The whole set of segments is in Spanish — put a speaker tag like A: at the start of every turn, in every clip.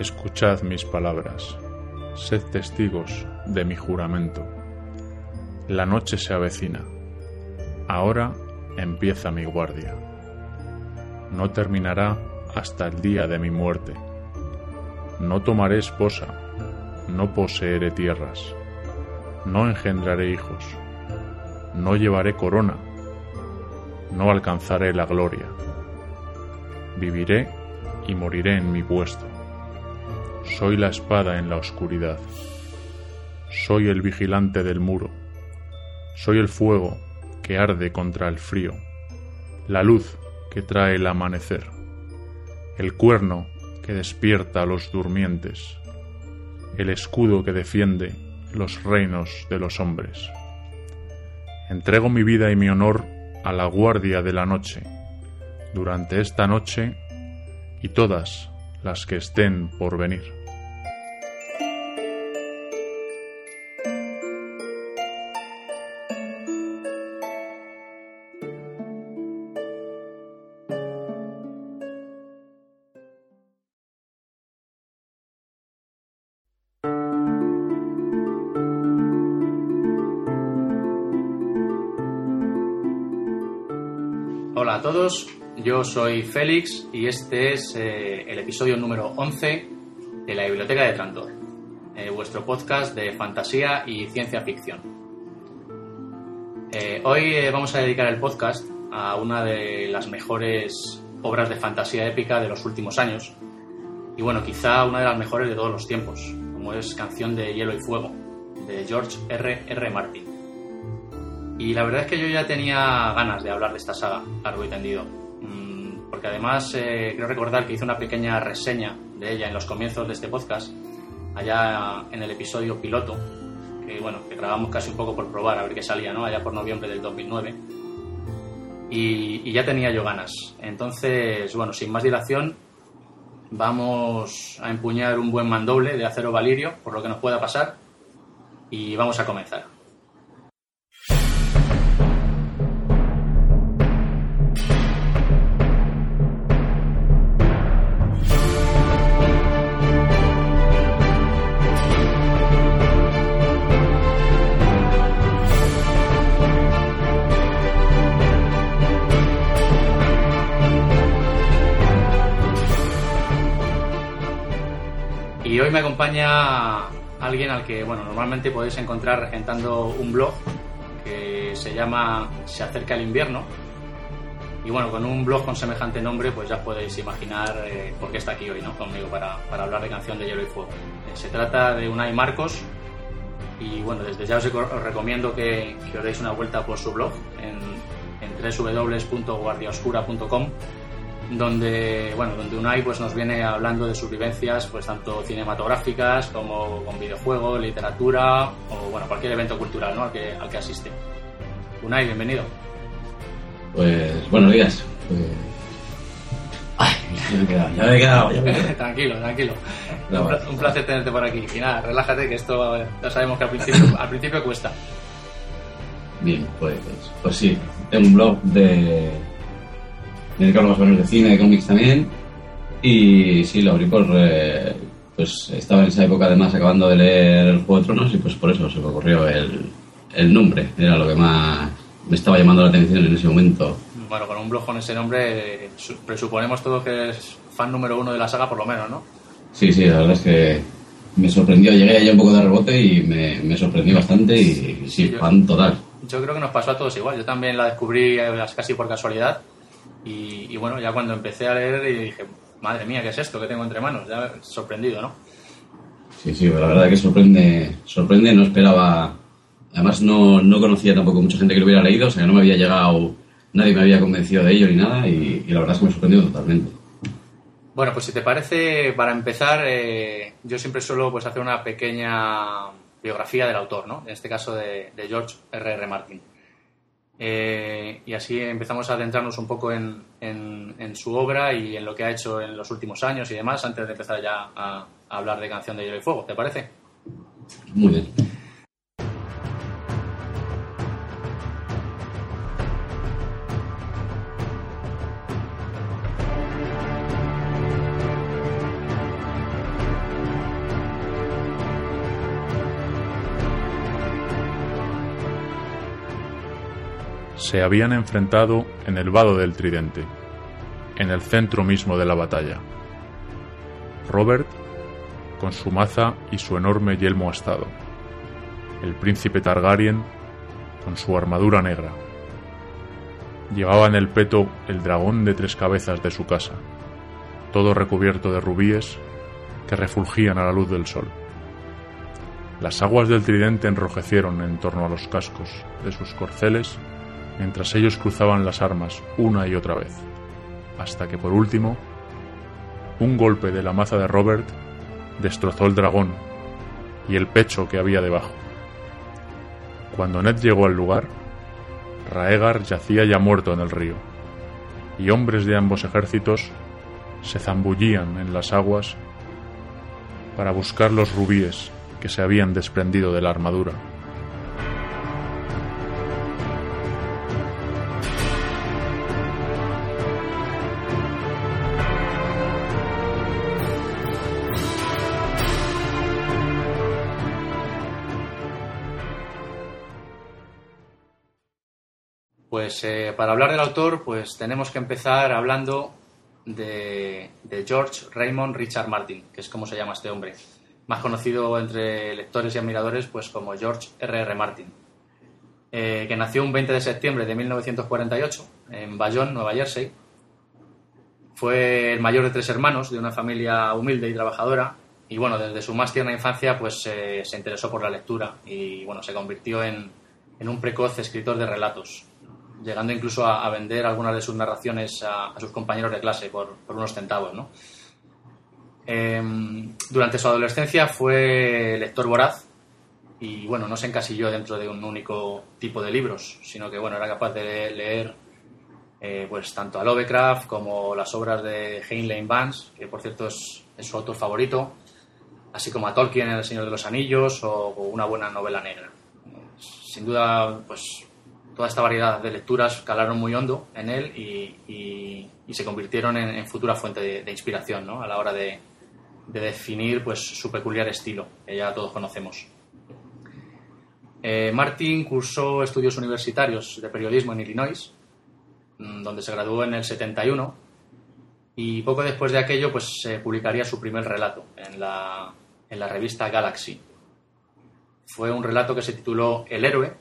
A: Escuchad mis palabras, sed testigos de mi juramento. La noche se avecina. Ahora empieza mi guardia. No terminará hasta el día de mi muerte. No tomaré esposa, no poseeré tierras, no engendraré hijos, no llevaré corona, no alcanzaré la gloria. Viviré y moriré en mi puesto. Soy la espada en la oscuridad. Soy el vigilante del muro. Soy el fuego que arde contra el frío, la luz que trae el amanecer, el cuerno que despierta a los durmientes, el escudo que defiende los reinos de los hombres. Entrego mi vida y mi honor a la guardia de la noche, durante esta noche y todas las que estén por venir.
B: Yo soy Félix y este es eh, el episodio número 11 de la Biblioteca de Trantor, eh, vuestro podcast de fantasía y ciencia ficción. Eh, hoy vamos a dedicar el podcast a una de las mejores obras de fantasía épica de los últimos años y bueno, quizá una de las mejores de todos los tiempos, como es Canción de Hielo y Fuego, de George R. R. Martin. Y la verdad es que yo ya tenía ganas de hablar de esta saga, largo y tendido. Además eh, creo recordar que hice una pequeña reseña de ella en los comienzos de este podcast, allá en el episodio piloto, que bueno, que grabamos casi un poco por probar a ver qué salía, ¿no? Allá por noviembre del 2009. Y, y ya tenía yo ganas. Entonces, bueno, sin más dilación, vamos a empuñar un buen mandoble de acero valirio, por lo que nos pueda pasar, y vamos a comenzar. Acompaña alguien al que, bueno, normalmente podéis encontrar regentando un blog que se llama Se acerca el invierno. Y bueno, con un blog con semejante nombre, pues ya podéis imaginar eh, por qué está aquí hoy, ¿no? Conmigo para, para hablar de Canción de Hielo y Fuego. Eh, se trata de Unai Marcos. Y bueno, desde ya os, os recomiendo que, que os deis una vuelta por su blog en, en www.guardiaoscura.com donde bueno donde Unai pues nos viene hablando de sus vivencias pues tanto cinematográficas como con videojuegos literatura o bueno cualquier evento cultural ¿no? al que al que asiste Unai bienvenido
C: Pues buenos días. Pues... Ay, ya me he quedado, ya me he quedado. Ya me he quedado.
B: tranquilo tranquilo
C: No,
B: un, pla- un placer tenerte por aquí y nada relájate que esto eh, ya sabemos que al principio al principio cuesta
C: Bien, pues, pues sí. Tengo un blog de. Dedicado más o menos de cine, de cómics también. Y sí, lo abrí por. eh, pues estaba en esa época además acabando de leer El Juego de Tronos y pues por eso se me ocurrió el, el nombre. Era lo que más me estaba llamando la atención en ese momento.
B: bueno con un blog con ese nombre eh, su- presuponemos todos que es fan número uno de la saga por lo menos ¿no?
C: Sí, sí, la verdad es que me sorprendió. Llegué allá un poco de rebote y me, me sorprendió bastante y sí,
B: yo-
C: fan total.
B: Yo creo que nos pasó a todos igual. Yo también la descubrí eh, casi por casualidad. Y, y bueno, ya cuando empecé a leer y dije, madre mía, ¿qué es esto que tengo entre manos? Ya sorprendido, ¿no?
C: Sí, sí, la verdad que sorprende, sorprende, no esperaba, además no, no conocía tampoco mucha gente que lo hubiera leído, o sea, no me había llegado, nadie me había convencido de ello ni nada y, y la verdad es que me sorprendió totalmente.
B: Bueno, pues si te parece, para empezar, eh, yo siempre suelo pues, hacer una pequeña biografía del autor, ¿no? En este caso de, de George R. R. Martin. Eh, y así empezamos a adentrarnos un poco en, en- su obra y en lo que ha hecho en los últimos años y demás, antes de empezar ya a, a hablar de Canción de Hielo y Fuego. ¿Te parece?
C: Muy bien.
A: Se habían enfrentado en el vado del Tridente, en el centro mismo de la batalla. Robert, con su maza y su enorme yelmo astado. El príncipe Targaryen, con su armadura negra. Llevaba en el peto el dragón de tres cabezas de su casa, todo recubierto de rubíes que refulgían a la luz del sol. Las aguas del tridente enrojecieron en torno a los cascos de sus corceles mientras ellos cruzaban las armas una y otra vez, hasta que por último, un golpe de la maza de Robert destrozó el dragón y el pecho que había debajo. Cuando Ned llegó al lugar, Raegar yacía ya muerto en el río, y hombres de ambos ejércitos se zambullían en las aguas para buscar los rubíes que se habían desprendido de la armadura.
B: Pues eh, para hablar del autor, pues tenemos que empezar hablando de, George Raymond Richard Martin, que es como se llama este hombre, más conocido entre lectores y admiradores pues como George R.R. R. Martin, eh, que nació un 20 de septiembre de 1948 en Bayonne, Nueva Jersey. Fue el mayor de tres hermanos de una familia humilde y trabajadora y bueno, desde su más tierna infancia pues eh, se interesó por la lectura y bueno, se convirtió en un precoz escritor de relatos llegando incluso a, vender algunas de sus narraciones a, sus compañeros de clase por, unos centavos. ¿no? Em, durante su adolescencia fue lector voraz y bueno, no se encasilló dentro de un único tipo de libros, sino que bueno, era capaz de leer eh, pues tanto a Lovecraft como las obras de Heinlein Vance, que por cierto es, su autor favorito, así como a Tolkien en El Señor de los Anillos o, o una buena novela negra. Sin duda, pues toda esta variedad de lecturas calaron muy hondo en él y, se convirtieron en, futura fuente de, inspiración ¿no? a la hora de, definir pues, su peculiar estilo, que ya todos conocemos. Eh, Martin cursó estudios universitarios de periodismo en Illinois, mm, donde se graduó en el 71, y poco después de aquello pues, se publicaría su primer relato en la, en la revista Galaxy. Fue un relato que se tituló El héroe,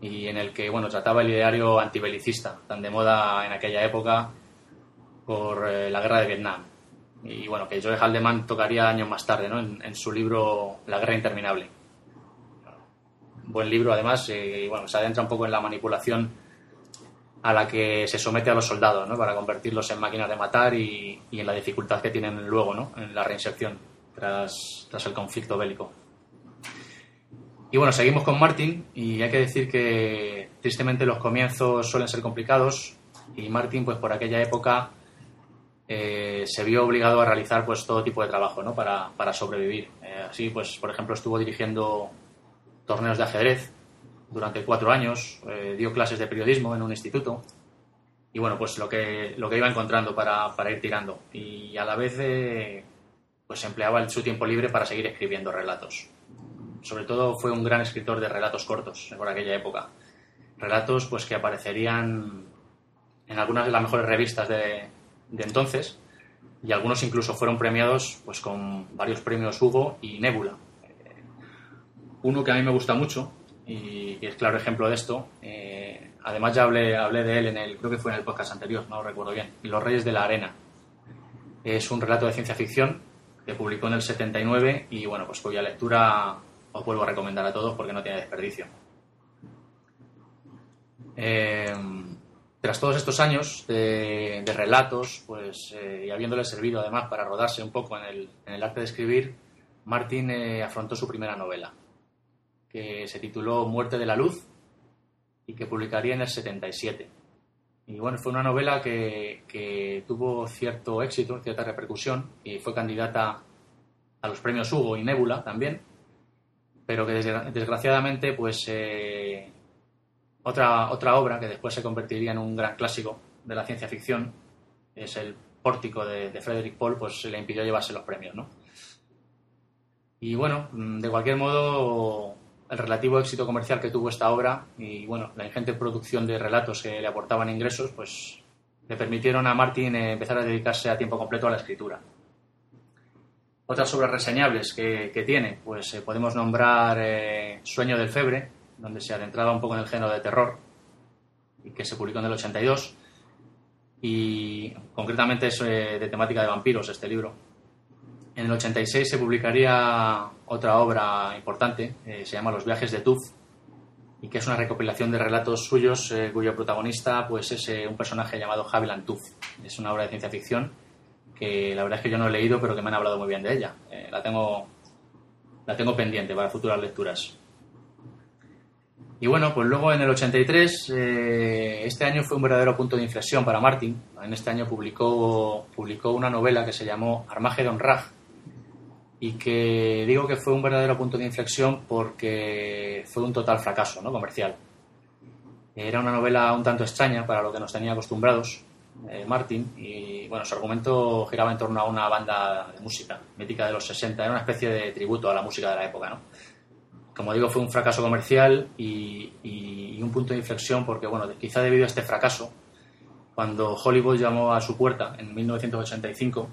B: y en el que bueno, trataba el ideario antibelicista, tan de moda en aquella época por eh, la guerra de Vietnam. Y bueno, que Joe Haldeman tocaría años más tarde ¿no? en, su libro La guerra interminable. Buen libro, además, eh, y bueno, se adentra un poco en la manipulación a la que se somete a los soldados ¿no? para convertirlos en máquinas de matar y, y en la dificultad que tienen luego ¿no? en la reinserción tras, tras el conflicto bélico. Y bueno, seguimos con Martin y hay que decir que tristemente los comienzos suelen ser complicados y Martin pues por aquella época eh, se vio obligado a realizar pues todo tipo de trabajo ¿no? para, para sobrevivir. Eh, así pues, por ejemplo, estuvo dirigiendo torneos de ajedrez durante cuatro años, eh, dio clases de periodismo en un instituto y bueno, pues lo que, lo que iba encontrando para, para ir tirando y a la vez pues empleaba su tiempo libre para seguir escribiendo relatos sobre todo fue un gran escritor de relatos cortos por aquella época. Relatos pues que aparecerían en algunas de las mejores revistas de, entonces y algunos incluso fueron premiados pues con varios premios Hugo y Nebula. Eh, uno que a mí me gusta mucho y que es claro ejemplo de esto, eh, además ya hablé, hablé de él en el, creo que fue en el podcast anterior, no recuerdo bien, Los Reyes de la Arena. Es un relato de ciencia ficción que publicó en el 79 y bueno, pues cuya lectura os vuelvo a recomendar a todos porque no tiene desperdicio. Eh, tras todos estos años de, relatos, pues, eh, y habiéndole servido además para rodarse un poco en el, arte de escribir, Martín eh, afrontó su primera novela, que se tituló Muerte de la Luz y que publicaría en el 77. Y bueno, fue una novela que, que tuvo cierto éxito, cierta repercusión, y fue candidata a los premios Hugo y Nebula también pero que desgraciadamente pues eh, otra, otra obra que después se convertiría en un gran clásico de la ciencia ficción es el Pórtico de, Frederick Paul, pues se le impidió llevarse los premios, ¿no? Y bueno, de cualquier modo, el relativo éxito comercial que tuvo esta obra y bueno, la ingente producción de relatos que le aportaban ingresos, pues le permitieron a Martin eh, empezar a dedicarse a tiempo completo a la escritura. Otras obras reseñables que, tiene, pues eh, podemos nombrar eh, Sueño del Febre, donde se adentraba un poco en el género de terror y que se publicó en el 82 y concretamente es de temática de vampiros este libro. En el 86 se publicaría otra obra importante, eh, se llama Los viajes de Tuf, y que es una recopilación de relatos suyos eh, cuyo protagonista pues, es eh, un personaje llamado Haviland Tuf. Es una obra de ciencia ficción que la verdad es que yo no he leído, pero que me han hablado muy bien de ella. la, tengo, la tengo pendiente para futuras lecturas. Y bueno, pues luego en el 83, este año fue un verdadero punto de inflexión para Martin. En este año publicó, publicó una novela que se llamó Armageddon Rag, y que digo que fue un verdadero punto de inflexión porque fue un total fracaso ¿no? comercial. Era una novela un tanto extraña para lo que nos tenía acostumbrados eh, Martin y bueno, su argumento giraba en torno a una banda de música mítica de los 60, era una especie de tributo a la música de la época. ¿no? Como digo, fue un fracaso comercial y, un punto de inflexión porque bueno, quizá debido a este fracaso, cuando Hollywood llamó a su puerta en 1985,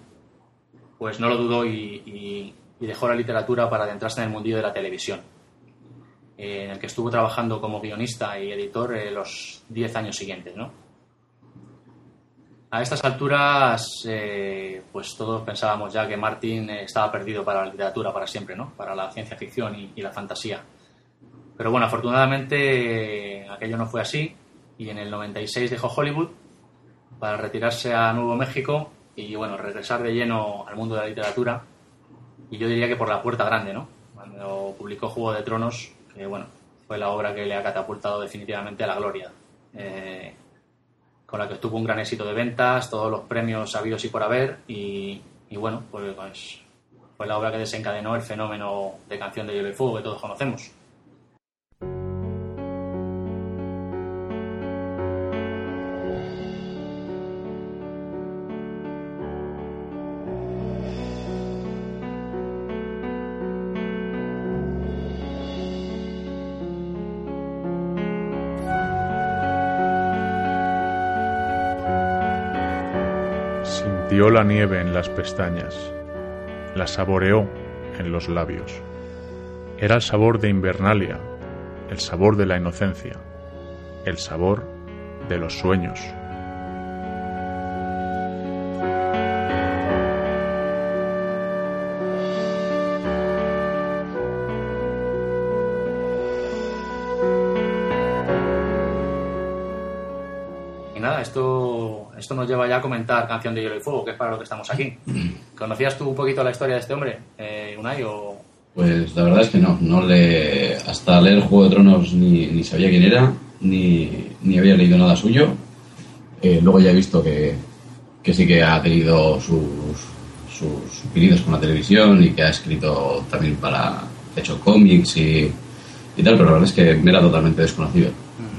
B: pues no lo dudó y, dejó la literatura para adentrarse en el mundillo de la televisión, eh, en el que estuvo trabajando como guionista y editor eh, los 10 años siguientes. ¿no? A estas alturas, eh, pues todos pensábamos ya que Martin estaba perdido para la literatura para siempre, ¿no? para la ciencia ficción y, y la fantasía. Pero bueno, afortunadamente aquello no fue así y en el 96 dejó Hollywood para retirarse a Nuevo México y bueno, regresar de lleno al mundo de la literatura. Y yo diría que por la puerta grande, ¿no? Cuando publicó Juego de Tronos, que bueno, fue la obra que le ha catapultado definitivamente a la gloria. Eh, con la que tuvo un gran éxito de ventas, todos los premios habidos y por haber, y, bueno, pues, pues, fue la obra que desencadenó el fenómeno de canción de hielo y fuego que todos conocemos.
A: Dio la nieve en las pestañas, la saboreó en los labios. Era el sabor de Invernalia, el sabor de la inocencia, el sabor de los sueños.
B: Esto nos lleva ya a comentar Canción de Hielo y Fuego, que es para lo que estamos aquí. ¿Conocías tú un poquito la historia de este hombre, eh, Unai? O...
C: Pues la verdad es que no, no le, hasta leer Juego de Tronos ni, sabía quién era, ni, ni, había leído nada suyo. Eh, luego ya he visto que, que, sí que ha tenido sus, sus con la televisión y que ha escrito también para, hecho cómics y, y tal, pero la verdad es que me era totalmente desconocido.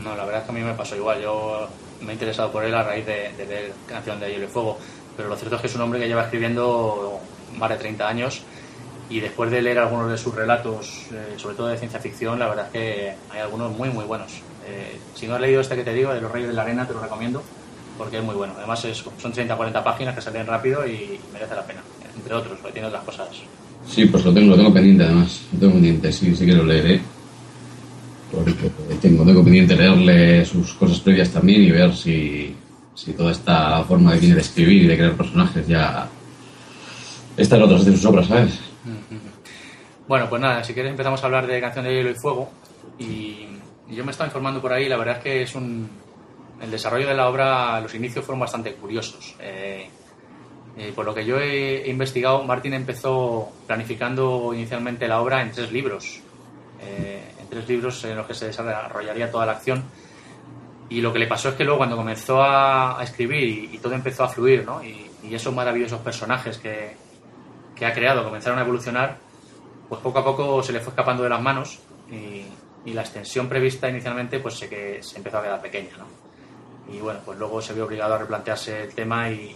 B: No, la verdad es que a mí me pasó igual. Yo me he interesado por él a raíz de, de ver Canción de Hielo y Fuego. Pero lo cierto es que es un hombre que lleva escribiendo más de 30 años y después de leer algunos de sus relatos, eh, sobre todo de ciencia ficción, la verdad es que hay algunos muy, muy buenos. Eh, si no has leído este que te digo, de Los Reyes de la Arena, te lo recomiendo porque es muy bueno. Además es, son 30-40 páginas que se leen rápido y merece la pena, entre otros, porque tiene otras cosas.
C: Sí, pues lo tengo, lo tengo pendiente además, lo tengo pendiente, sí, sí que lo leeré porque tengo, tengo pendiente leerle sus cosas previas también y ver si, si toda esta forma que tiene de escribir y de crear personajes ya está en otras de sus obras, ¿sabes?
B: Bueno, pues nada, si quieres empezamos a hablar de Canción de Hielo y Fuego y yo me estaba informando por ahí, la verdad es que es un... El desarrollo de la obra, los inicios fueron bastante curiosos. Eh, eh, por lo que yo he investigado, Martín empezó planificando inicialmente la obra en tres libros. Eh, tres libros en los que se desarrollaría toda la acción. Y lo que le pasó es que luego cuando comenzó a, escribir y, todo empezó a fluir, ¿no? y, esos maravillosos personajes que, que, ha creado comenzaron a evolucionar, pues poco a poco se le fue escapando de las manos y, la extensión prevista inicialmente pues se, que, se empezó a quedar pequeña. ¿no? Y bueno, pues luego se vio obligado a replantearse el tema y,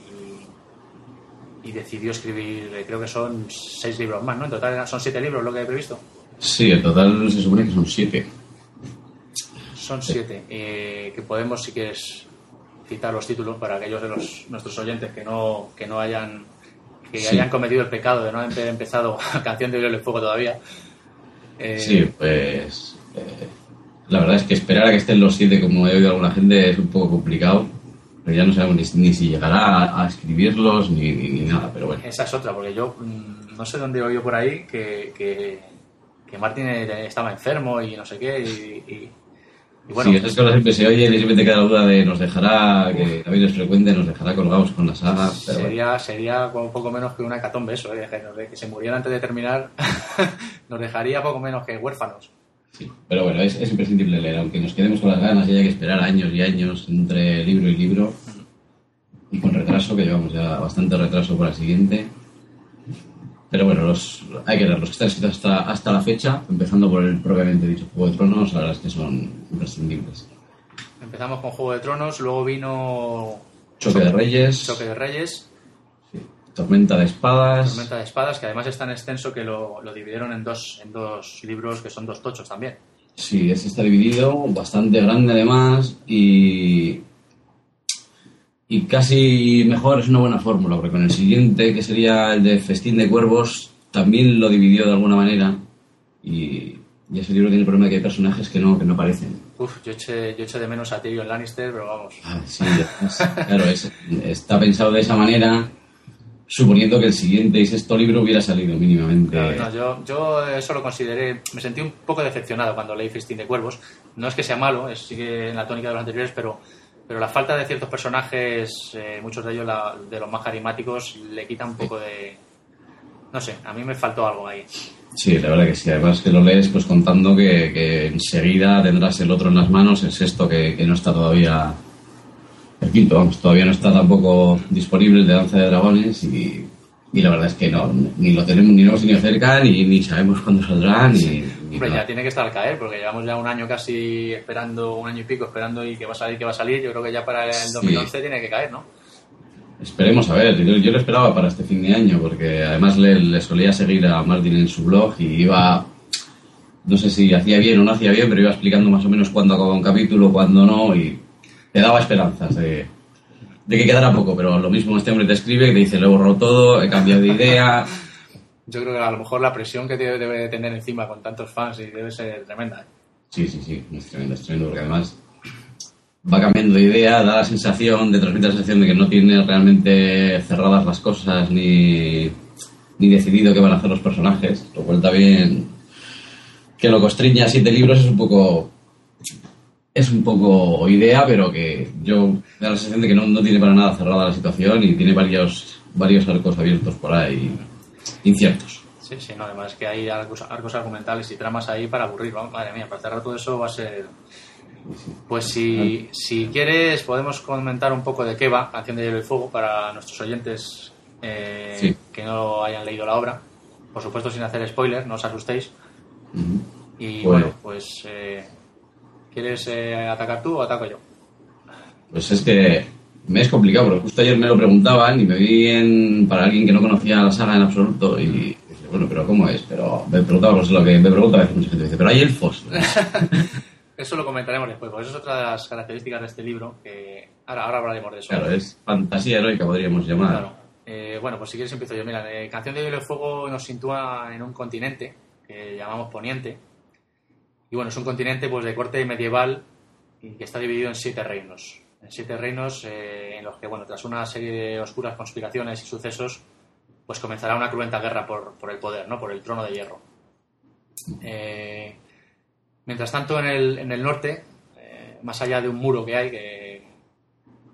B: y decidió escribir, creo que son seis libros más, ¿no? En total son siete libros lo que he previsto
C: Sí, en total se supone que son siete.
B: Son siete. Eh, que podemos, si quieres, citar los títulos para aquellos de los, nuestros oyentes que no, que no hayan que
C: Sí.
B: hayan cometido el pecado de no haber empezado Canción de y Fuego todavía. Eh,
C: Sí, pues. eh, la verdad es que esperar a que estén los siete, como he oído alguna gente, es un poco complicado. Pero ya no sabemos ni, ni si llegará a, a escribirlos ni, ni, ni nada, pero bueno.
B: Esa es otra, porque yo mm, no sé dónde he oído por ahí que, que, que Martin estaba enfermo y no sé qué. Y, y- y bueno,
C: sí, esas cosas siempre se oyen y siempre te queda la duda de nos dejará, que también es frecuente, nos dejará colgados con la saga. Pero bueno.
B: sería, sería como poco menos que una hecatombe eso, eh, que se muriera antes de terminar, nos dejaría poco menos que huérfanos.
C: Sí, pero bueno, es, es imprescindible leer, aunque nos quedemos con las ganas y haya que esperar años y años entre libro y libro. Y con retraso, que llevamos ya bastante retraso por el siguiente. Pero bueno, los, hay que leer los que están escritos hasta, hasta la fecha, empezando por el propiamente dicho Juego de Tronos, la verdad es que son imprescindibles.
B: Empezamos con Juego de Tronos, luego vino
C: Choque de Reyes,
B: Choque de Reyes,
C: sí, Tormenta de Espadas,
B: Tormenta de Espadas, que además es tan extenso que lo, lo dividieron en dos, en dos libros que son dos tochos también.
C: Sí, ese está dividido, bastante grande además, y, y casi mejor es una buena fórmula, porque con el siguiente, que sería el de Festín de Cuervos, también lo dividió de alguna manera, y, y ese libro tiene el problema de que hay personajes que no, que no aparecen.
B: Uf, yo eché, yo eché de menos a Tyrion Lannister, pero vamos.
C: Ah, sí, además, claro, es- está pensado de esa manera, suponiendo que el siguiente y sexto libro hubiera salido mínimamente.
B: No, yo, yo eso lo consideré, me sentí un poco decepcionado cuando leí Festín de Cuervos. No es que sea malo, es, sigue en la tónica de los anteriores, pero, pero la falta de ciertos personajes, eh, muchos de ellos la- de los más carismáticos, le quita un poco de... No sé, a mí me faltó algo ahí.
C: Sí, la verdad que sí. Además que lo lees pues contando que, que enseguida tendrás el otro en las manos, el sexto que, que no está todavía... El quinto, vamos, todavía no está tampoco disponible el de Danza de Dragones y, y la verdad es que no, ni lo tenemos ni lo hemos tenido cerca, ni, ni sabemos cuándo saldrá, ni...
B: Hombre,
C: nada.
B: ya tiene que estar al caer, porque llevamos ya un año casi esperando, un año y pico esperando y que va a salir, que va a salir. Yo creo que ya para el
C: Sí.
B: 2011 tiene que caer, ¿no?
C: Esperemos a ver, yo, yo lo esperaba para este fin de año, porque además le, le solía seguir a Martin en su blog y iba, no sé si hacía bien o no hacía bien, pero iba explicando más o menos cuándo acababa un capítulo, cuándo no, y te daba esperanzas de, de que quedara poco, pero lo mismo este hombre te escribe te dice, lo he borrado todo, he cambiado de idea,
B: Yo creo que a lo mejor la presión que debe, debe de tener encima con tantos fans y debe ser tremenda. ¿eh?
C: Sí, sí, sí, es tremendo, es tremendo, porque además va cambiando de idea, da la sensación, de transmite la sensación de que no tiene realmente cerradas las cosas ni, ni decidido qué van a hacer los personajes, lo cual también que lo constriña a siete libros es un poco es un poco idea, pero que yo da la sensación de que no, no tiene para nada cerrada la situación y tiene varios varios arcos abiertos por ahí inciertos.
B: Sí, sí, no, además que hay arcos, arcos argumentales y tramas ahí para aburrir. vamos, Madre mía, para cerrar todo eso va a ser... Pues si, si quieres podemos comentar un poco de qué va Canción de Hielo y Fuego para nuestros oyentes eh,
C: Sí.
B: que no hayan leído la obra. Por supuesto sin hacer spoiler, no os asustéis.
C: Ujú.
B: Y
C: Bueno.
B: bueno, pues... eh, ¿Quieres eh, atacar tú o ataco yo?
C: Pues es que me es complicado, porque justo ayer me lo preguntaban y me vi en, para alguien que no conocía la saga en absoluto y dije, bueno, pero ¿cómo es? Pero me preguntaba, pues lo que me pregunta a veces mucha gente, dice, pero hay elfos.
B: Eso lo comentaremos después, porque eso es otra de las características de este libro, que ahora, ahora hablaremos de eso.
C: claro, es fantasía heroica, podríamos llamar.
B: Claro. Eh, bueno, pues si quieres empiezo yo. Mira, eh, Canción de Hielo y Fuego nos sitúa en un continente que llamamos Poniente. Y bueno, es un continente pues de corte medieval y que está dividido en siete reinos. En siete reinos eh, en los que, bueno, tras una serie de oscuras conspiraciones y sucesos, pues comenzará una cruenta guerra por, por el poder, ¿no? Por el trono de hierro. Eh, mientras tanto, en el, en el norte, eh, más allá de un muro que hay, que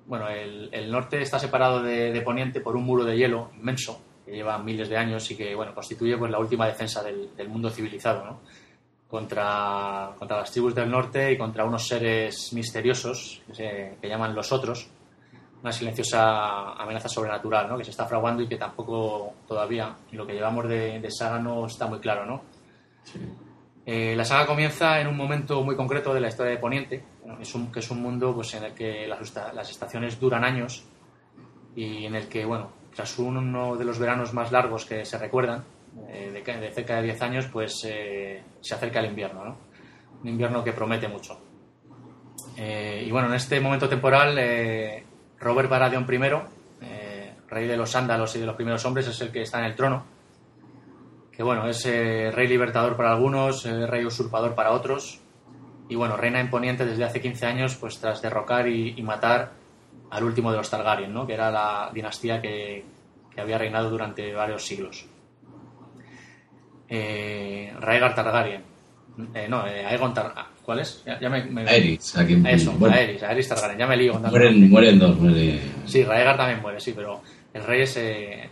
B: bueno, el, el norte está separado de, de Poniente por un muro de hielo inmenso que lleva miles de años y que bueno constituye pues la última defensa del, del mundo civilizado, ¿no? Contra, contra las tribus del norte y contra unos seres misteriosos que, se, que llaman los otros, una silenciosa amenaza sobrenatural, ¿no? Que se está fraguando y que tampoco todavía en lo que llevamos de, de saga no está muy claro, ¿no? Eh, la saga comienza en un momento muy concreto de la historia de Poniente, es un, que es un mundo pues, en el que las, las estaciones duran años y en el que, bueno, tras uno de los veranos más largos que se recuerdan, eh, de, cerca de 10 años, pues eh, se acerca el invierno, ¿no? Un invierno que promete mucho. Eh, y bueno, en este momento temporal, Robert Baratheon I, rey de los sándalos y de los primeros hombres, es el que está en el trono. Que bueno, es rey libertador para algunos, rey usurpador para otros. Y bueno, reina imponiente desde hace 15 años, pues tras derrocar y, matar al último de los Targaryen, ¿no? que era la dinastía que había reinado durante varios siglos. Eh, Rhaegar Targaryen. Eh, no, eh, Aegon Targaryen. ¿Cuál es? Ya, me, me...
C: Aerys.
B: A quien... Eso, bueno, Aerys, Aerys Targaryen. Ya me lío.
C: Mueren, mueren dos. Mueren...
B: Sí, Rhaegar también muere, sí, pero el rey es, eh,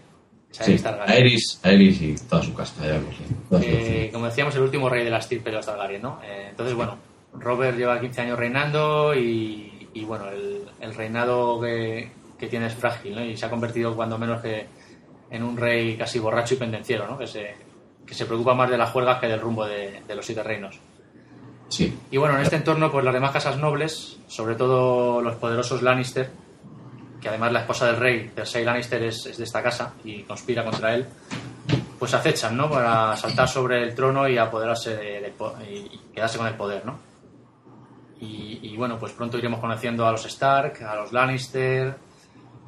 B: es Aerys
C: sí,
B: Targaryen.
C: Aerys, Aerys y toda su casta, ya lo sé. Toda su
B: Eh, como decíamos, el último rey de la estirpe de los Targaryen, ¿no? Eh, entonces, bueno, Robert lleva 15 años reinando y, y bueno, el, el reinado que, que, tiene es frágil, ¿no? Y se ha convertido, cuando menos, que en un rey casi borracho y pendenciero, ¿no? Que se, que se preocupa más de las juergas que del rumbo de, de los siete reinos.
C: Sí.
B: Y bueno, en este entorno, pues las demás casas nobles, sobre todo los poderosos Lannister, que además la esposa del rey, Cersei Lannister, es, es de esta casa y conspira contra él, pues acechan, ¿no? Para saltar sobre el trono y apoderarse de, de, y quedarse con el poder, ¿no? Y, y, bueno, pues pronto iremos conociendo a los Stark, a los Lannister,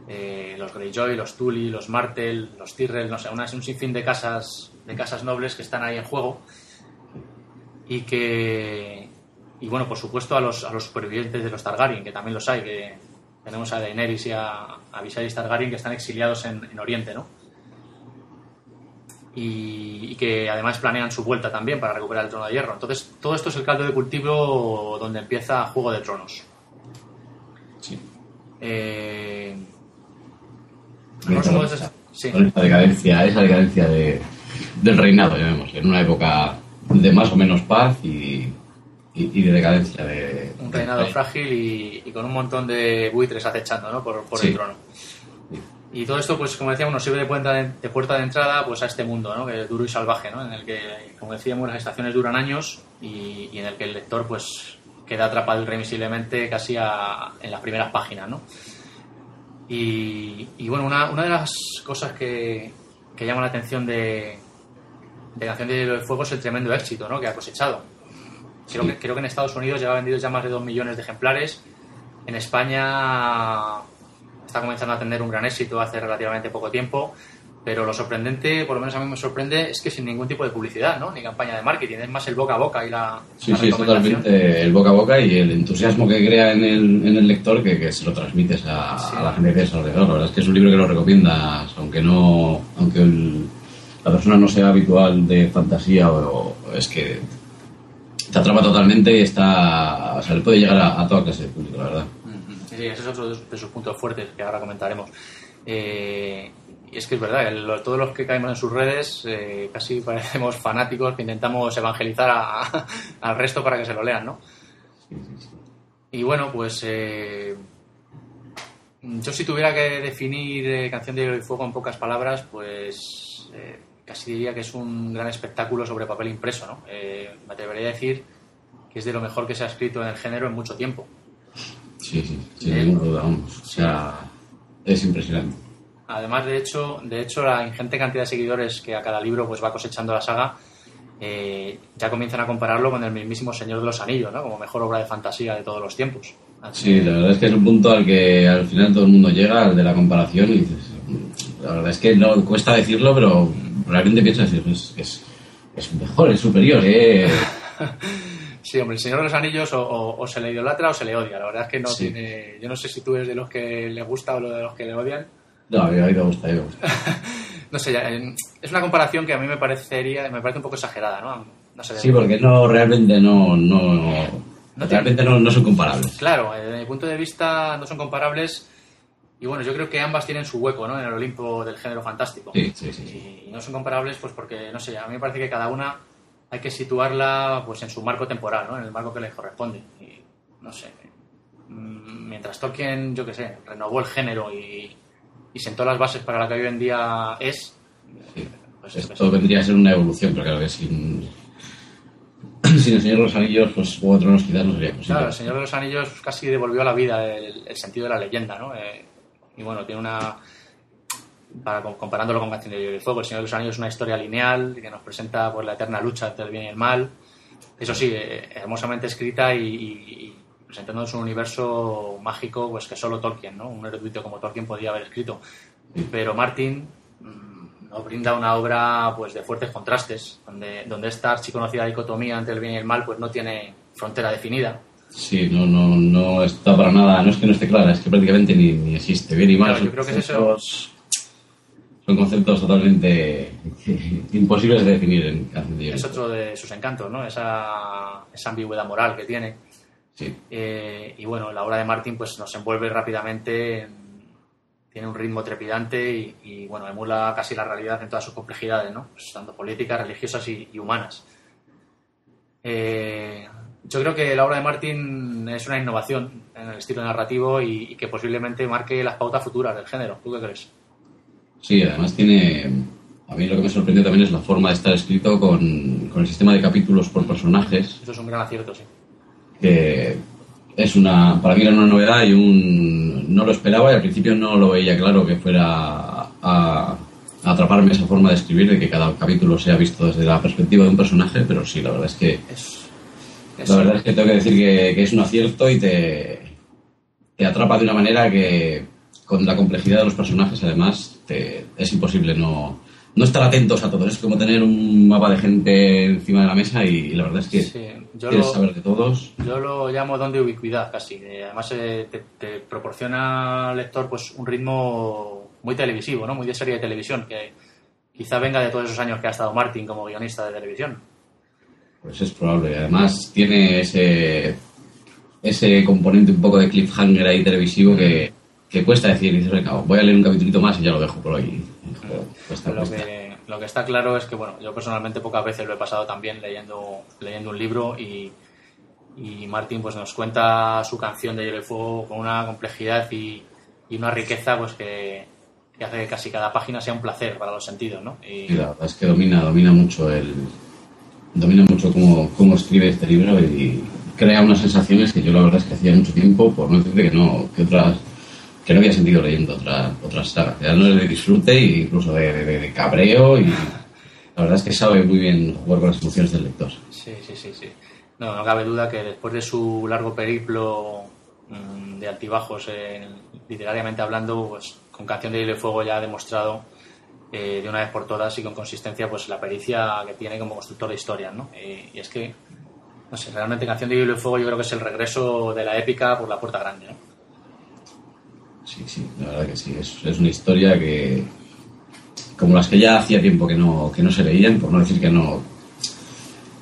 B: eh, los Greyjoy, los Tully, los Martell, los Tyrell, no sé, una, un sinfín de casas, de casas nobles que están ahí en juego y que y bueno, por supuesto a los, a los supervivientes de los Targaryen, que también los hay, que tenemos a Daenerys y a, a Viserys Targaryen que están exiliados en, en Oriente, ¿no? Y, y, que además planean su vuelta también para recuperar el trono de hierro. Entonces, todo esto es el caldo de cultivo donde empieza Juego de Tronos.
C: Sí.
B: Eh,
C: no esa, sí. esa decadencia, esa decadencia de, del reinado, llamémosle, en una época de más o menos paz y, y, y de decadencia. De,
B: un reinado de frágil y, y, con un montón de buitres acechando ¿no? por, por sí. el trono. Y todo esto, pues como decíamos, nos sirve de puerta de, de, puerta de entrada pues, a este mundo, ¿no? que es duro y salvaje, ¿no? en el que, como decíamos, las estaciones duran años y, y en el que el lector pues, queda atrapado irremisiblemente casi a, en las primeras páginas. ¿no? Y, y bueno, una, una, de las cosas que, que llama la atención de, de Canción de Hielo de Fuego es el tremendo éxito ¿no? que ha cosechado. Creo, sí. que, creo que en Estados Unidos lleva vendido ya más de 2 millones de ejemplares. En España está comenzando a tener un gran éxito hace relativamente poco tiempo. Pero lo sorprendente, por lo menos a mí me sorprende, es que sin ningún tipo de publicidad, ¿no? Ni campaña de marketing, es más el boca a boca y la.
C: Sí,
B: la
C: sí, es totalmente el boca a boca y el entusiasmo que crea en el, en el lector que, que se lo transmites a, sí. a la gente que es alrededor. La verdad es que es un libro que lo recomiendas, aunque no. aunque el, la persona no sea habitual de fantasía o, o es que te atrapa totalmente y está. O sea, le puede llegar a, a toda clase de público, la verdad.
B: Sí, ese es otro de sus puntos fuertes que ahora comentaremos. Eh, y es que es verdad, el, todos los que caemos en sus redes eh, casi parecemos fanáticos que intentamos evangelizar a, a, al resto para que se lo lean, ¿no? Y bueno, pues eh, yo si tuviera que definir eh, Canción de Hielo y Fuego en pocas palabras, pues eh, casi diría que es un gran espectáculo sobre papel impreso, ¿no? Eh, me atrevería a decir que es de lo mejor que se ha escrito en el género en mucho tiempo.
C: Sí, sí, sin ninguna duda, vamos. O sea, es impresionante.
B: Además, de hecho, de hecho, la ingente cantidad de seguidores que a cada libro pues va cosechando la saga eh, ya comienzan a compararlo con el mismísimo Señor de los Anillos, ¿no? Como mejor obra de fantasía de todos los tiempos.
C: Así sí, la verdad es que es un punto al que al final todo el mundo llega, al de la comparación, y dices, la verdad es que no cuesta decirlo, pero realmente decir, es, es, es mejor, es superior, ¿eh?
B: Sí, hombre, el Señor de los Anillos o, o, o, se le idolatra o se le odia. La verdad es que no sí. tiene. Yo no sé si tú eres de los que le gusta o de los que le odian.
C: No, a mí me gusta, a mí me gusta.
B: no sé, es una comparación que a mí me parecería, me parece un poco exagerada, ¿no? no sé,
C: sí, porque no, realmente no, no, no realmente no, no, son comparables.
B: Claro, desde mi punto de vista no son comparables y bueno, yo creo que ambas tienen su hueco, ¿no? En el Olimpo del género fantástico.
C: Sí, sí, sí.
B: Y no son comparables pues porque, no sé, a mí me parece que cada una hay que situarla pues en su marco temporal, ¿no? En el marco que les corresponde. Y, no sé, mientras Tolkien, yo qué sé, renovó el género y y sentó las bases para la que hoy en día es.
C: Sí. Pues Esto vendría a ser una evolución, pero claro que sin, sin el Señor de los Anillos, pues Juego de Tronos quizás no sería posible.
B: Claro, el Señor de los Anillos casi devolvió a la vida el, el sentido de la leyenda, ¿no? Eh, y bueno, tiene una. para, comparándolo con Canción de Fuego. El Señor de los Anillos es una historia lineal que nos presenta pues, la eterna lucha entre el bien y el mal. Eso sí, eh, hermosamente escrita y, y, presentándonos un universo mágico pues que solo Tolkien, ¿no? un erudito como Tolkien podía haber escrito. Pero Martin mm, nos brinda una obra pues de fuertes contrastes, donde, donde esta archiconocida dicotomía entre el bien y el mal pues no tiene frontera definida.
C: Sí, no, no, no está para nada, no es que no esté clara, es que prácticamente ni, ni existe. Bien y mal.
B: yo creo que eso,
C: son conceptos totalmente imposibles de definir en
B: Es otro de sus encantos, ¿no? Esa, esa ambigüedad moral que tiene.
C: Sí.
B: Eh, y bueno, la obra de Martin pues nos envuelve rápidamente, tiene un ritmo trepidante y, bueno, emula casi la realidad en todas sus complejidades, ¿no? Pues, tanto políticas, religiosas y, humanas. Eh, yo creo que la obra de Martin es una innovación en el estilo narrativo y, y que posiblemente marque las pautas futuras del género. ¿Tú qué crees?
C: Sí, además tiene. A mí lo que me sorprendió también es la forma de estar escrito con, el sistema de capítulos por personajes.
B: Eso es un gran acierto, sí.
C: Que es una. Para mí era una novedad y un. No lo esperaba y al principio no lo veía claro que fuera a, atraparme esa forma de escribir, de que cada capítulo sea visto desde la perspectiva de un personaje, pero sí, la verdad es que. la verdad es que tengo que decir que, que es un acierto y te, te atrapa de una manera que con la complejidad de los personajes, además, es imposible no, no estar atentos a todo. Es como tener un mapa de gente encima de la mesa y, la verdad es que quieres saber de todos.
B: Yo lo llamo don de ubicuidad casi. Además, eh, te, proporciona al lector pues, un ritmo muy televisivo, ¿no? muy de serie de televisión, que quizá venga de todos esos años que ha estado Martin como guionista de televisión.
C: Pues es probable. Además, tiene ese, ese componente un poco de cliffhanger ahí televisivo que que cuesta decir, dices, voy a leer un capítulo más y ya lo dejo por ahí.
B: lo, Que, lo que está claro es que, bueno, yo personalmente pocas veces lo he pasado también leyendo, leyendo un libro y, y Martín pues nos cuenta su canción de Hielo y Fuego con una complejidad y, y una riqueza pues que, que, hace que casi cada página sea un placer para los sentidos, ¿no?
C: Y... la verdad es que domina, domina mucho el domina mucho cómo, cómo escribe este libro y crea unas sensaciones que yo la verdad es que hacía mucho tiempo, por no decirte que no, que otras que no había sentido leyendo otra, otras sagas. Ya no es de disfrute incluso de, cabreo y la verdad es que sabe muy bien jugar con las emociones del lector.
B: Sí, sí, sí, sí. No, no cabe duda que después de su largo periplo mm, de altibajos, literariamente hablando, pues con Canción de Hielo y Fuego ya ha demostrado eh, de una vez por todas y con consistencia pues la pericia que tiene como constructor de historias, ¿no? Eh, y es que, no sé, realmente Canción de Hielo y Fuego yo creo que es el regreso de la épica por la puerta grande, ¿no?
C: Sí, sí, la verdad que sí. Es, es, una historia que, como las que ya hacía tiempo que no, que no se leían, por no decir que no,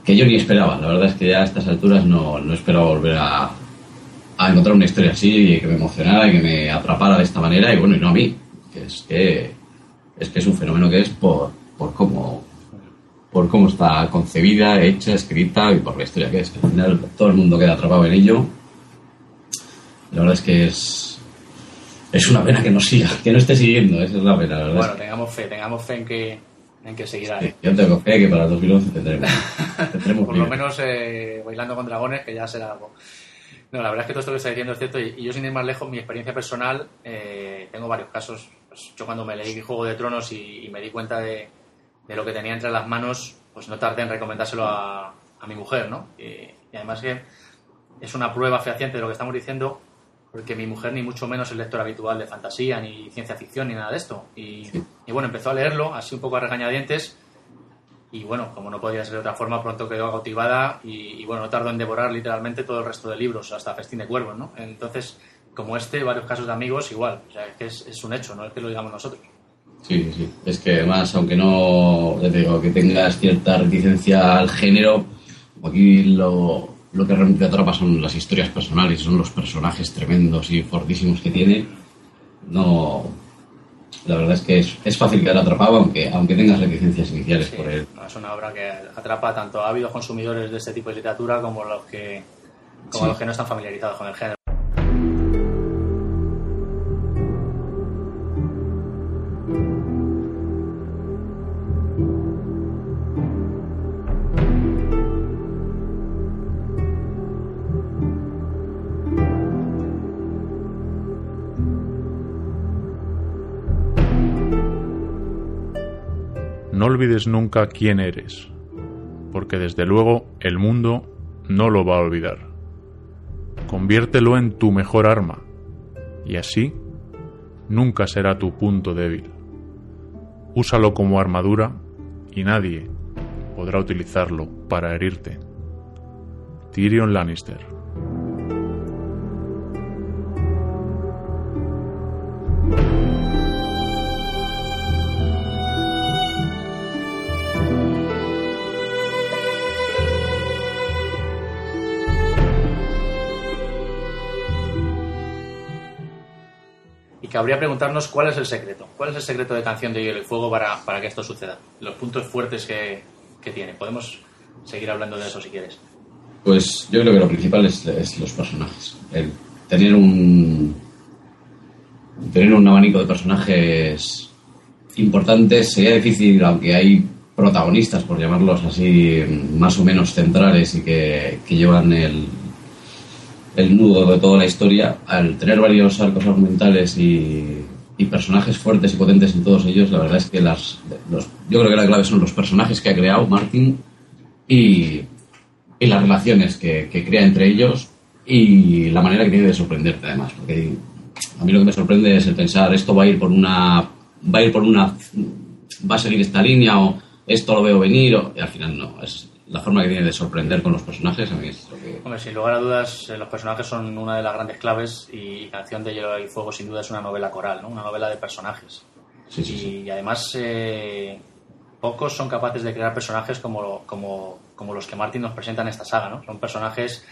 C: que yo ni esperaba. La verdad es que ya a estas alturas no, no esperaba volver a, a encontrar una historia así que me emocionara y que me atrapara de esta manera y bueno, y no a mí, que es que es, que es un fenómeno que es por, por cómo por cómo está concebida, hecha, escrita y por la historia que es. Al final todo el mundo queda atrapado en ello. La verdad es que es, es una pena que no siga, que no esté siguiendo, esa es la pena,
B: verdad. Bueno, tengamos fe, tengamos fe en que, en que seguirá.
C: yo tengo fe que para el 2011 tendremos.
B: Por lo menos eh, bailando con dragones, que ya será algo. No, la verdad es que todo esto que está diciendo es cierto y, yo sin ir más lejos, mi experiencia personal, eh, tengo varios casos. Pues, yo cuando me leí Juego de Tronos y, me di cuenta de, de, lo que tenía entre las manos, pues no tardé en recomendárselo a, a mi mujer, ¿no? Y, y además que es una prueba fehaciente de lo que estamos diciendo porque mi mujer ni mucho menos es lector habitual de fantasía, ni ciencia ficción, ni nada de esto. Y, bueno, empezó a leerlo, así un poco a regañadientes, y bueno, como no podía ser de otra forma, pronto quedó cautivada y, bueno, no tardó en devorar literalmente todo el resto de libros, hasta Festín de Cuervos, ¿no? Entonces, como este, varios casos de amigos, igual, o sea, es que es, un hecho, no es que lo digamos nosotros.
C: Sí, sí, es que además, aunque no, te digo, que tengas cierta reticencia al género, aquí lo, lo que realmente atrapa son las historias personales, son los personajes tremendos y fortísimos que tiene. No, la verdad es que es, fácil quedar atrapado aunque, aunque tengas reticencias iniciales por él.
B: Es una obra que atrapa tanto a ávidos consumidores de este tipo de literatura como los que, como los que no están familiarizados con el género.
A: Olvides nunca quién eres, porque desde luego el mundo no lo va a olvidar. Conviértelo en tu mejor arma, y así nunca será tu punto débil. Úsalo como armadura y nadie podrá utilizarlo para herirte. Tyrion Lannister
B: cabría preguntarnos cuál es el secreto. ¿Cuál es el secreto de Canción de Hielo y Fuego para, para que esto suceda? Los puntos fuertes que, que, tiene. Podemos seguir hablando de eso si quieres.
C: Pues yo creo que lo principal es, los personajes. El tener un tener un abanico de personajes importantes sería difícil, aunque hay protagonistas, por llamarlos así, más o menos centrales y que, que llevan el, el nudo de toda la historia, al tener varios arcos argumentales y, personajes fuertes y potentes en todos ellos, la verdad es que las, yo creo que la clave son los personajes que ha creado Martin y, las relaciones que, crea entre ellos y la manera que tiene de sorprenderte además, porque a mí lo que me sorprende es el pensar esto va a ir por una va a ir por una va a seguir esta línea o esto lo veo venir o, y al final no, es la forma que tiene de sorprender con los personajes a mí es lo que...
B: Hombre, sin lugar a dudas, eh, los personajes son una de las grandes claves y Canción de Hielo y Fuego sin duda es una novela coral, ¿no? Una novela de personajes.
C: Sí, sí,
B: y, además, eh, pocos son capaces de crear personajes como, como, como, los que Martin nos presenta en esta saga, ¿no? Son personajes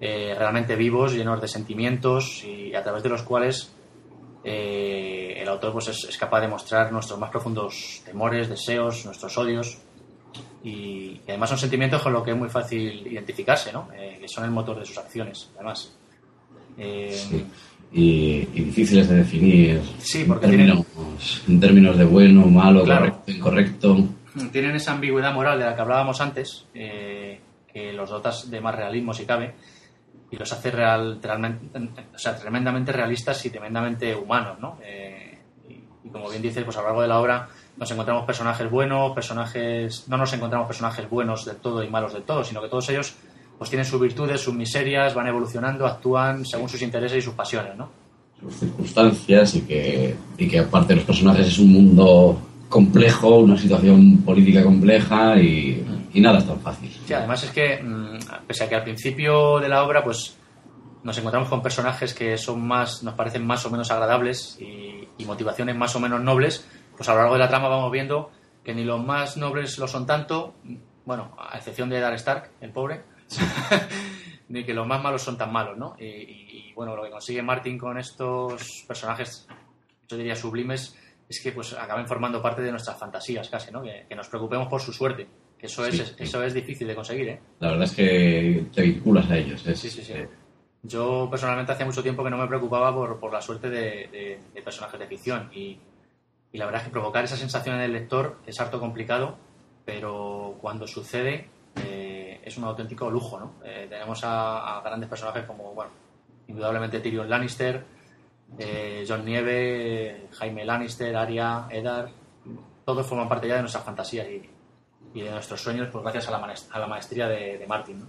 B: eh, realmente vivos, llenos de sentimientos y a través de los cuales el autor pues, es capaz de mostrar nuestros más profundos temores, deseos, nuestros odios y, además son sentimientos con los que es muy fácil identificarse, ¿no? Eh, que son el motor de sus acciones, además.
C: Eh, y, difíciles de definir
B: sí, porque
C: en, términos, en términos de bueno, malo, correcto, incorrecto.
B: Tienen esa ambigüedad moral de la que hablábamos antes, eh, que los dotas de más realismo si cabe, y los hace real, o sea, tremendamente realistas y tremendamente humanos, ¿no? y, y, como bien dices, pues a lo largo de la obra nos encontramos personajes buenos, personajes. No nos encontramos personajes buenos del todo y malos del todo, sino que todos ellos pues tienen sus virtudes, sus miserias, van evolucionando, actúan según sus intereses y sus pasiones, ¿no?
C: Sus circunstancias y que, y que aparte de los personajes es un mundo complejo, una situación política compleja y, y nada es tan fácil.
B: Sí, además es que, mm, pese a que al principio de la obra, pues nos encontramos con personajes que son más, nos parecen más o menos agradables y, y motivaciones más o menos nobles, pues a lo largo de la trama vamos viendo que ni los más nobles lo son tanto, bueno, a excepción de Dark Stark, el pobre, ni que los más malos son tan malos, ¿no? Y, bueno, lo que consigue Martin con estos personajes, yo diría sublimes, es que pues acaben formando parte de nuestras fantasías casi, ¿no? Que, nos preocupemos por su suerte, que eso, es, eso es difícil de conseguir, ¿eh?
C: La verdad es que te vinculas a ellos.
B: sí, sí, sí. Yo personalmente hacía mucho tiempo que no me preocupaba por, por la suerte de, de personajes de ficción y y la verdad es que provocar esa sensación en el lector es harto complicado, pero cuando sucede eh, es un auténtico lujo, ¿no? Eh, tenemos a, grandes personajes como, bueno, indudablemente Tyrion Lannister, eh, John Nieve, Jaime Lannister, Arya, Eddard, todos forman parte ya de nuestras fantasías y, de nuestros sueños, pues gracias a la, a la maestría de, Martin,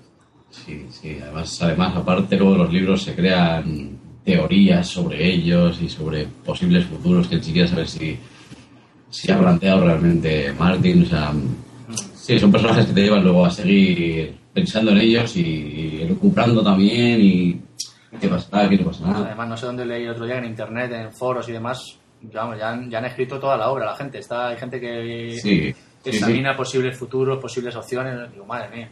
C: Sí, sí, además, además, aparte luego de los libros se crean teorías sobre ellos y sobre posibles futuros que ni siquiera saber si si ha planteado realmente Martin. O sea, sí, son personajes que te llevan luego a seguir pensando en ellos y, recuperando también y qué pasa, qué no pasa nada.
B: Además, no sé dónde leí otro día en internet, en foros y demás, ya, han, ya han escrito toda la obra la gente. Está, hay gente que examina posibles futuros, posibles opciones. Digo, madre mía.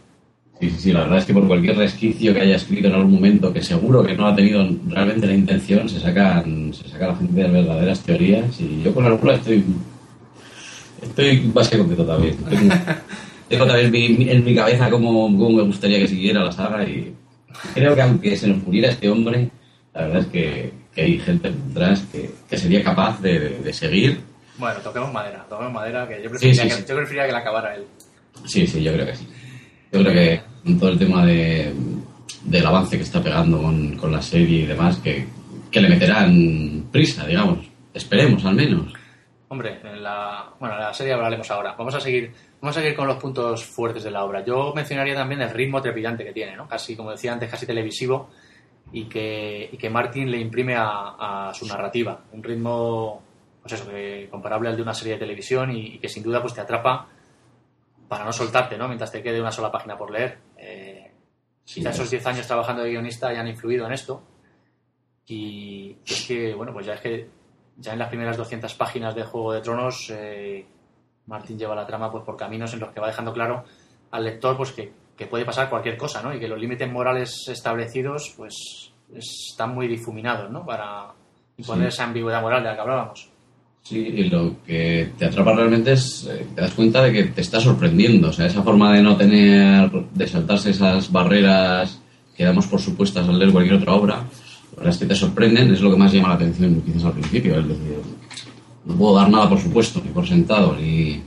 C: Sí, sí, la verdad es que por cualquier resquicio que haya escrito en algún momento que seguro que no ha tenido realmente la intención, se sacan, se saca la gente de verdaderas teorías y yo con alguna estoy Estoy bastante contento también. Tengo, también en mi cabeza cómo, me gustaría que siguiera la saga y creo que aunque se nos muriera este hombre, la verdad es que, hay gente detrás que, sería capaz de, seguir.
B: Bueno, toquemos madera, toquemos madera, que yo preferiría, Que, yo preferiría que la acabara él.
C: Sí, sí, yo creo que sí. Yo creo que con todo el tema de, del avance que está pegando con, con la serie y demás, que, que le meterán prisa, digamos. Esperemos al menos.
B: Hombre, en la, bueno, en la serie hablaremos ahora. Vamos a seguir, vamos a seguir con los puntos fuertes de la obra. Yo mencionaría también el ritmo trepidante que tiene, ¿no? Casi, como decía antes, casi televisivo y que, y que Martin le imprime a, a su narrativa. Un ritmo, pues eso, que comparable al de una serie de televisión y, y que sin duda pues te atrapa para no soltarte, ¿no? Mientras te quede una sola página por leer. Eh, esos 10 años trabajando de guionista hayan influido en esto. Y es que, bueno, pues ya es que ya en las primeras 200 páginas de Juego de Tronos, eh, Martín lleva la trama pues por caminos en los que va dejando claro al lector pues que, que puede pasar cualquier cosa, ¿no? Y que los límites morales establecidos pues están muy difuminados, ¿no? Para imponer
C: Sí.
B: esa ambigüedad moral de la que hablábamos.
C: Sí, y lo que te atrapa realmente es, eh, te das cuenta de que te está sorprendiendo, o sea, esa forma de no tener, de saltarse esas barreras que damos por supuestas al leer cualquier otra obra, la verdad es que te sorprenden, es lo que más llama la atención quizás al principio, es decir, no puedo dar nada por supuesto, ni por sentado, ni...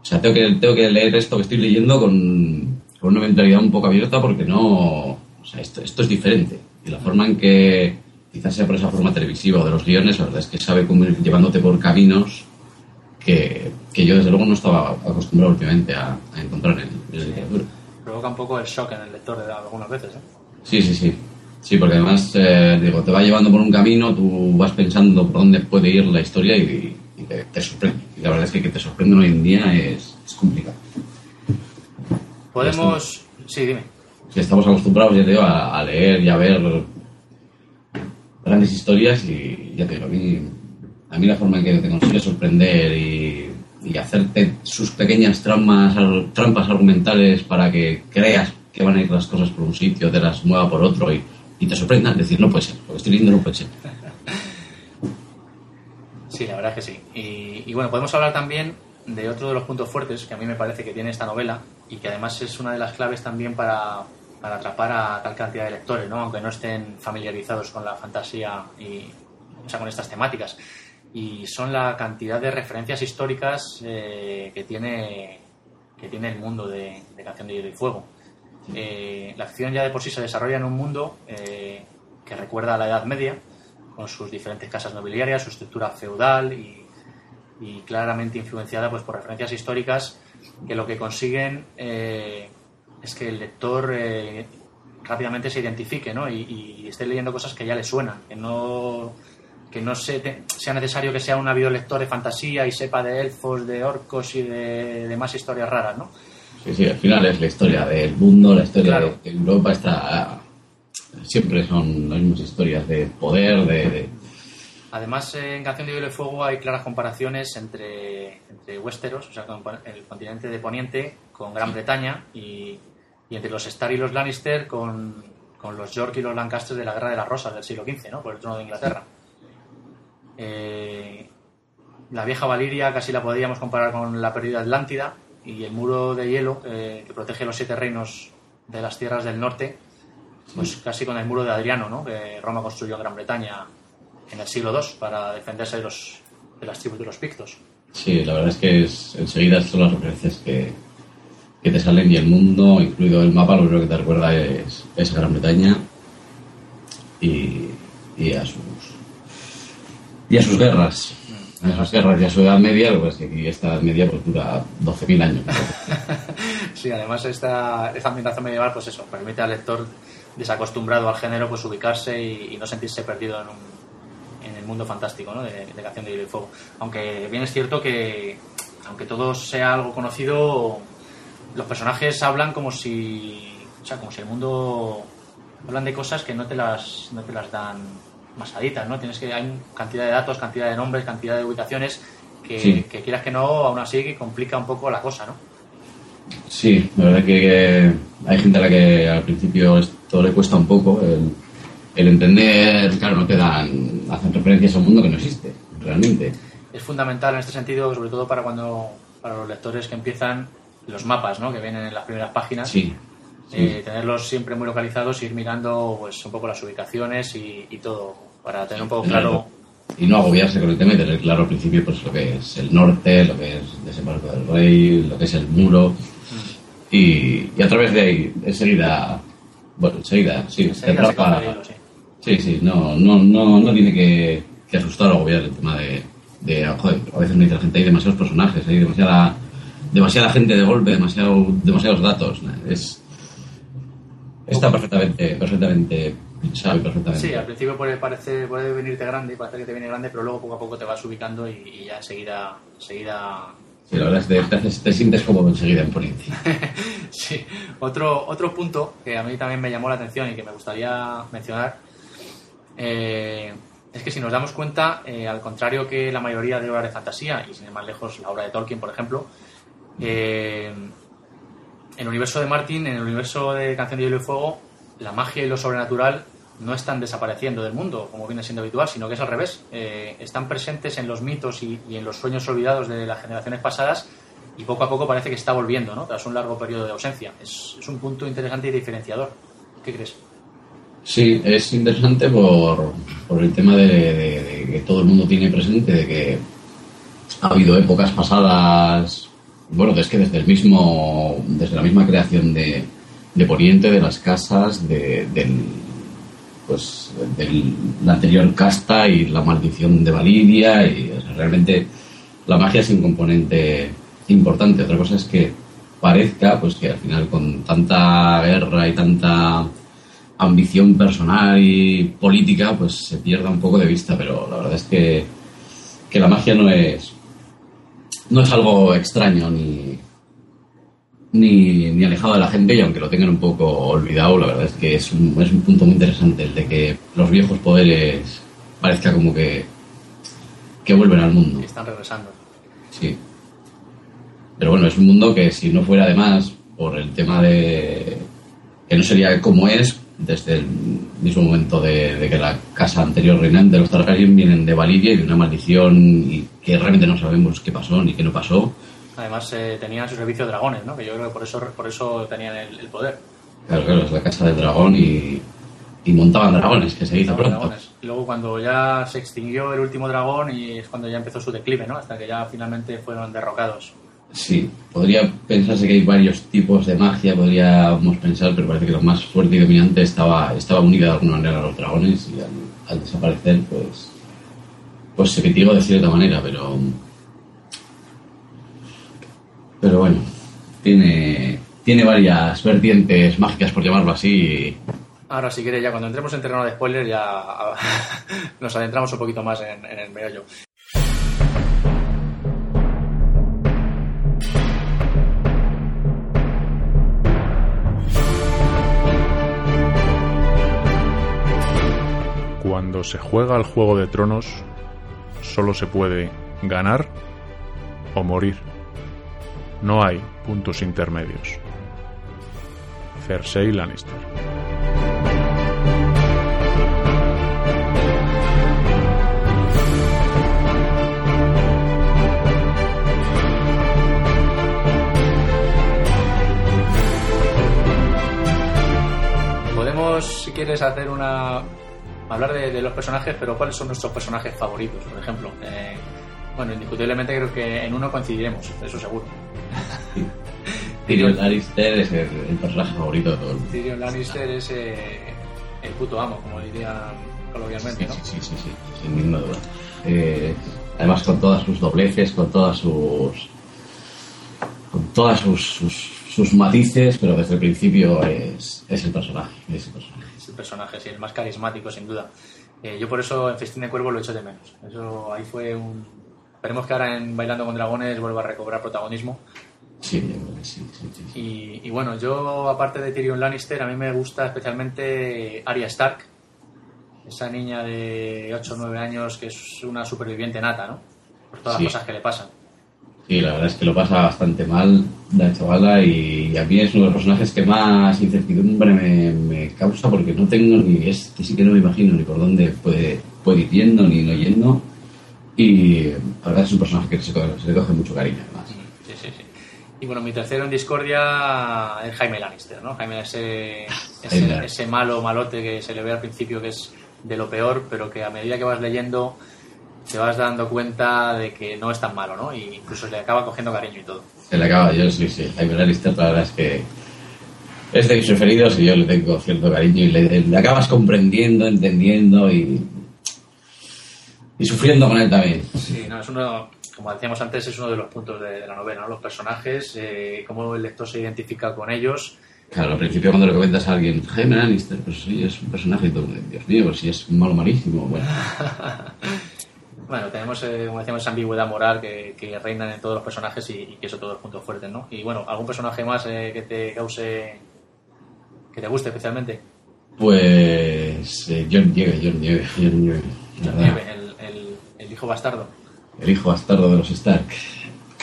C: O sea, tengo que, tengo que leer esto que estoy leyendo con, con una mentalidad un poco abierta porque no... O sea, esto, esto es diferente. Y la forma en que, quizás sea por esa forma televisiva o de los guiones, la verdad es que sabe cómo ir llevándote por caminos que, que yo desde luego no estaba acostumbrado últimamente a, a encontrar en, en la literatura.
B: Provoca un poco el shock en el lector de algunas veces, ¿eh?
C: Sí, sí, sí. Sí, porque además, eh, digo, te va llevando por un camino, tú vas pensando por dónde puede ir la historia y, y te, te sorprende. Y la verdad es que que te sorprenden hoy en día es, es complicado.
B: Podemos... Sí, dime.
C: Si estamos acostumbrados, ya te digo, a, a leer y a ver grandes historias y ya te digo, a mí, a mí la forma en que te consigue sorprender y, y hacerte sus pequeñas trampas, trampas argumentales para que creas que van a ir las cosas por un sitio, te las mueva por otro y, y te sorprendan, decir, no puede ser, lo que estoy leyendo no puede ser.
B: Sí, la verdad es que sí. Y, bueno, podemos hablar también de otro de los puntos fuertes que a mí me parece que tiene esta novela y que además es una de las claves también para, para atrapar a tal cantidad de lectores, ¿no? aunque no estén familiarizados con la fantasía y o sea, con estas temáticas. Y son la cantidad de referencias históricas eh, que, tiene, que tiene el mundo de, de Canción de Hielo y Fuego. Eh, la acción ya de por sí se desarrolla en un mundo eh, que recuerda a la Edad Media, con sus diferentes casas nobiliarias, su estructura feudal y, claramente influenciada pues, por referencias históricas que lo que consiguen eh, es que el lector rápidamente se identifique ¿no? y, esté leyendo cosas que ya le suenan, que no, que no se te- sea necesario que sea un ávido lector de fantasía y sepa de elfos, de orcos y de, de más historias raras. ¿no?
C: Sí, sí, al final es la historia del mundo, la historia
B: Claro.
C: de Europa está... Siempre son las mismas historias de poder, de... de-
B: Además, en Canción de Hielo y Fuego hay claras comparaciones entre, entre Westeros, o sea, con el continente de Poniente, con Gran Bretaña, y, y entre los Stark y los Lannister con, con los York y los Lancaster de la Guerra de las Rosas del siglo XV, ¿no? por el trono de Inglaterra. Eh, la vieja Valiria casi la podríamos comparar con la perdida Atlántida, y el muro de hielo eh, que protege los siete reinos de las tierras del norte, pues casi con el muro de Adriano, ¿no? que Roma construyó en Gran Bretaña en el siglo II para defenderse de, los, de las tribus de los pictos.
C: Sí, la verdad es que es, enseguida son las referencias que, que te salen y el mundo, incluido el mapa, lo primero que te recuerda es, es Gran Bretaña y, y a sus y a sus guerras. Sus guerras y a su edad media, lo que aquí esta edad media pues dura 12.000 años.
B: Sí, además esta, esta ambientación medieval, pues eso, permite al lector desacostumbrado al género pues ubicarse y, y no sentirse perdido en, un- en el mundo fantástico ¿no? de, de Canción de Hielo y Fuego. Aunque bien es cierto que, aunque todo sea algo conocido, los personajes hablan como si, o sea, como si el mundo hablan de cosas que no te las, no te las dan masaditas, ¿no? Tienes que hay cantidad de datos, cantidad de nombres, cantidad de ubicaciones que,
C: Sí.
B: que quieras que no, aún así que complica un poco la cosa, ¿no?
C: Sí, la verdad que hay gente a la que al principio esto le cuesta un poco el, el entender, claro, no te dan, hacen referencias a un mundo que no existe, realmente.
B: es fundamental en este sentido, sobre todo para cuando para los lectores que empiezan los mapas, ¿no? Que vienen en las primeras páginas.
C: Sí, sí.
B: Eh, tenerlos siempre muy localizados, ir mirando pues un poco las ubicaciones y, y todo para tener un poco claro.
C: Y no agobiarse con el tema y tener claro al principio pues lo que es el norte, lo que es desembarco del rey, lo que es el muro. Y, y a través de ahí, enseguida, bueno, enseguida, sí,
B: Enseguida se hilo, sí.
C: Sí, sí, no, no, no, no tiene que, que asustar o agobiar el tema de, de joder, a veces me dice la gente hay demasiados personajes, hay demasiada, demasiada gente de golpe, demasiado, demasiados datos. Es, está perfectamente, perfectamente pensado y perfectamente.
B: Sí, al principio puede, parece, puede venirte grande, parece que te viene grande, pero luego poco a poco te vas ubicando y, y ya enseguida, enseguida
C: Sí, la verdad es que te, sientes como enseguida en Poniente.
B: Sí, otro, otro punto que a mí también me llamó la atención y que me gustaría mencionar eh, es que si nos damos cuenta, eh, al contrario que la mayoría de obras de fantasía, y sin ir más lejos la obra de Tolkien, por ejemplo, eh, en el universo de Martin, en el universo de Canción de Hielo y Fuego, la magia y lo sobrenatural no están desapareciendo del mundo, como viene siendo habitual, sino que es al revés. Eh, están presentes en los mitos y, en los sueños olvidados de las generaciones pasadas y poco a poco parece que está volviendo, ¿no? Tras un largo periodo de ausencia. Es, un punto interesante y diferenciador. ¿Qué crees?
C: Sí, es interesante por, por el tema de que todo el mundo tiene presente, de que ha habido épocas pasadas, bueno, es que desde el mismo, desde la misma creación de, de Poniente, de las casas, de, del, pues, de la anterior casta y la maldición de Validia, y realmente la magia es un componente importante. Otra cosa es que parezca, pues que al final con tanta guerra y tanta ambición personal y política, pues se pierda un poco de vista, pero la verdad es que, que la magia no es no es algo extraño ni, ni, ni alejado de la gente y aunque lo tengan un poco olvidado, la verdad es que es un, es un punto muy interesante el de que los viejos poderes parezca como que, que vuelven al mundo.
B: Están regresando.
C: Sí. Pero bueno, es un mundo que si no fuera además por el tema de que no sería como es desde el mismo momento de, de que la casa anterior reinante de los Targaryen vienen de Validia y de una maldición y que realmente no sabemos qué pasó ni qué no pasó.
B: Además, eh, tenían su servicio dragones, ¿no? Que yo creo que por eso, por eso tenían el, el poder.
C: Claro, claro, es la casa del dragón y, y montaban dragones, que se
B: Los
C: pronto.
B: dragones. Luego cuando ya se extinguió el último dragón y es cuando ya empezó su declive, ¿no? Hasta que ya finalmente fueron derrocados.
C: Sí, podría pensarse que hay varios tipos de magia, podríamos pensar, pero parece que lo más fuerte y dominante estaba, estaba unida de alguna manera a los dragones y al, al desaparecer, pues, pues se mitigó de cierta manera, pero, pero bueno, tiene, tiene varias vertientes mágicas, por llamarlo así.
B: Ahora, si quieres, ya cuando entremos en terreno de spoiler, ya nos adentramos un poquito más en, en el meollo.
A: Cuando se juega al Juego de Tronos, solo se puede ganar o morir. No hay puntos intermedios. Cersei Lannister.
B: Si quieres, hacer una. Hablar de, de los personajes, pero ¿cuáles son nuestros personajes favoritos, por ejemplo? Eh, bueno, indiscutiblemente creo que en uno coincidiremos, eso seguro.
C: Tyrion Lannister es el, el personaje favorito de todo el mundo.
B: Tyrion Lannister es eh, el puto amo, como dirían coloquialmente, ¿no?
C: Sí, sí, sí, sí, sin ninguna duda. Eh, además con todas sus dobleces, con todas sus con todas sus, sus, sus matices, pero desde el principio es, es el personaje, es el personaje.
B: Es el personaje, sí, el más carismático, sin duda. Eh, yo por eso en Festín de Cuervo lo echo de menos. Eso ahí fue un... Esperemos que ahora en Bailando con Dragones vuelva a recobrar protagonismo.
C: Sí, sí, sí.
B: Y, y bueno, yo aparte de Tyrion Lannister, a mí me gusta especialmente Arya Stark. Esa niña de 8 o 9 años que es una superviviente nata, ¿no? Por todas las cosas que le pasan.
C: Sí, la verdad es que lo pasa bastante mal la chavala y a mí es uno de los personajes que más incertidumbre me, me causa porque no tengo ni, este sí que no me imagino ni por dónde puede, puede ir yendo ni no yendo y la verdad es un personaje que se, se le coge mucho cariño además.
B: Sí, sí, sí. Y bueno, mi tercero en discordia es Jaime Lannister, ¿no? Jaime ese, ese,
C: Jaime.
B: ese malo malote que se le ve al principio que es de lo peor, pero que a medida que vas leyendo te vas dando cuenta de que no es tan malo, ¿no? Y incluso le acaba cogiendo cariño y todo.
C: Se le acaba, yo sí, sí, Jaime Lannister la verdad es que es de mis preferidos y yo le tengo cierto cariño y le, le acabas comprendiendo, entendiendo y y sufriendo con él también.
B: Sí, no, es uno, como decíamos antes, es uno de los puntos de, de la novela, ¿no? Los personajes, eh, cómo el lector se identifica con ellos.
C: Claro, al principio cuando le comentas a alguien, Jaime Lannister, pues sí, es un personaje y todo, Dios mío, pues si es malo malísimo, bueno.
B: Bueno, tenemos, eh, como decíamos, esa ambigüedad moral que, que reinan en todos los personajes y, y que eso todos los puntos fuertes, ¿no? Y bueno, ¿algún personaje más eh, que te cause, que te guste especialmente?
C: Pues eh, John Nieve, John Nieve, John Nieve.
B: Nieve, el, el, el hijo bastardo.
C: el hijo bastardo de los Stark.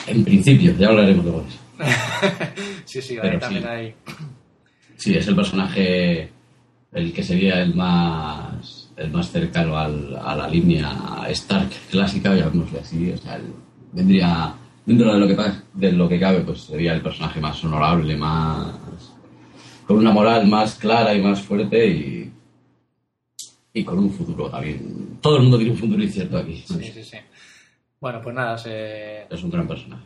C: En principio, ya hablaremos de eso.
B: sí, sí, ahí también
C: sí.
B: hay...
C: Sí, es el personaje el que sería el más el más cercano al- a la línea Stark clásica, llamémosle así. O sea, el- vendría dentro de lo que de lo que cabe, pues sería el personaje más honorable, más con una moral más clara y más fuerte y y con un futuro también. Todo el mundo tiene un futuro incierto aquí.
B: Sí, sí, sí. Bueno, pues nada, se...
C: Es un gran personaje.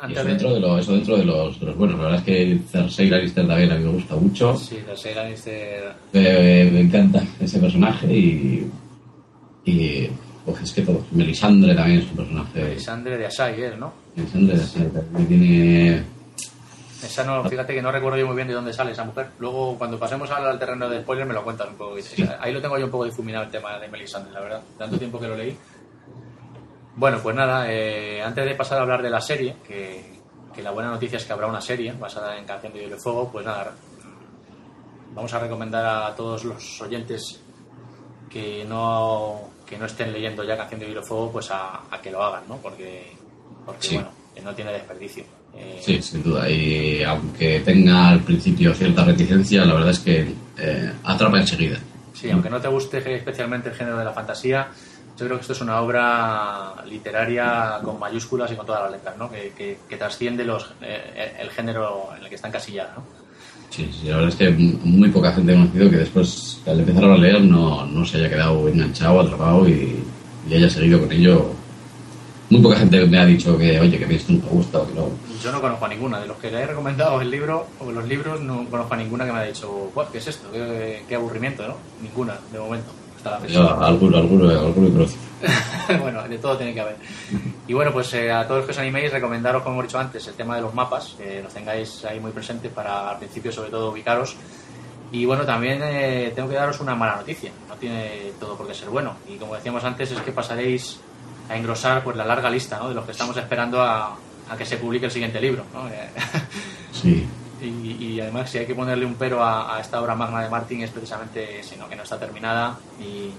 B: Antes
C: eso
B: de...
C: dentro de, lo, eso dentro de los, de los buenos. La verdad es que Cersei Lannister también a mí me gusta mucho.
B: Sí, de ser Lannister...
C: Me, me encanta ese personaje y. Y. Pues es que todo. Melisandre también es un personaje.
B: Melisandre de Asai, ¿no?
C: Melisandre sí, también tiene.
B: Esa no, fíjate que no recuerdo yo muy bien de dónde sale esa mujer. Luego, cuando pasemos al, al terreno de spoiler, me lo cuentas un poco.
C: Sí.
B: Ahí lo tengo yo un poco difuminado el tema de Melisandre, la verdad. Tanto tiempo que lo leí. Bueno, pues nada, eh, antes de pasar a hablar de la serie, que, que la buena noticia es que habrá una serie basada en Canción de Hielo y Fuego, pues nada, vamos a recomendar a todos los oyentes que no, que no estén leyendo ya Canción de Hielo y Fuego, pues a, a que lo hagan, ¿no? Porque, porque
C: Sí.
B: bueno, no tiene desperdicio. Eh,
C: Sí, sin duda. Y aunque tenga al principio cierta reticencia, la verdad es que eh, atrapa enseguida.
B: Sí, aunque no te guste especialmente el género de la fantasía, yo creo que esto es una obra literaria con mayúsculas y con todas las letras, ¿no? Que, que- que trasciende los, eh, el género en el que está encasillada, ¿no?
C: Sí, sí, la verdad es que muy poca gente he conocido que después, al empezar a leer, no, no se haya quedado enganchado, atrapado y, y haya seguido con ello. Muy poca gente me ha dicho que, oye, que esto no te gusta o que no.
B: Yo no conozco a ninguna. De los que le he recomendado el libro o los libros, no conozco a ninguna que me haya dicho, "Buah, ¿qué es esto? ¿Qué, qué aburrimiento, ¿no? Ninguna, de momento, la
C: alguno, alguno, alguno
B: bueno, de todo tiene que haber. Y bueno, pues eh, a todos los que os animéis, recomendaros, como hemos dicho antes, el tema de los mapas, que los tengáis ahí muy presentes para al principio, sobre todo, ubicaros. Y bueno, también eh, tengo que daros una mala noticia. No tiene todo por qué ser bueno. Y como decíamos antes, es que pasaréis a engrosar pues la larga lista ¿no? de los que estamos esperando a, a que se publique el siguiente libro. ¿no? Eh,
C: Sí,
B: y, y además, si hay que ponerle un pero a, esta obra magna de Martin es precisamente sino que no está terminada y,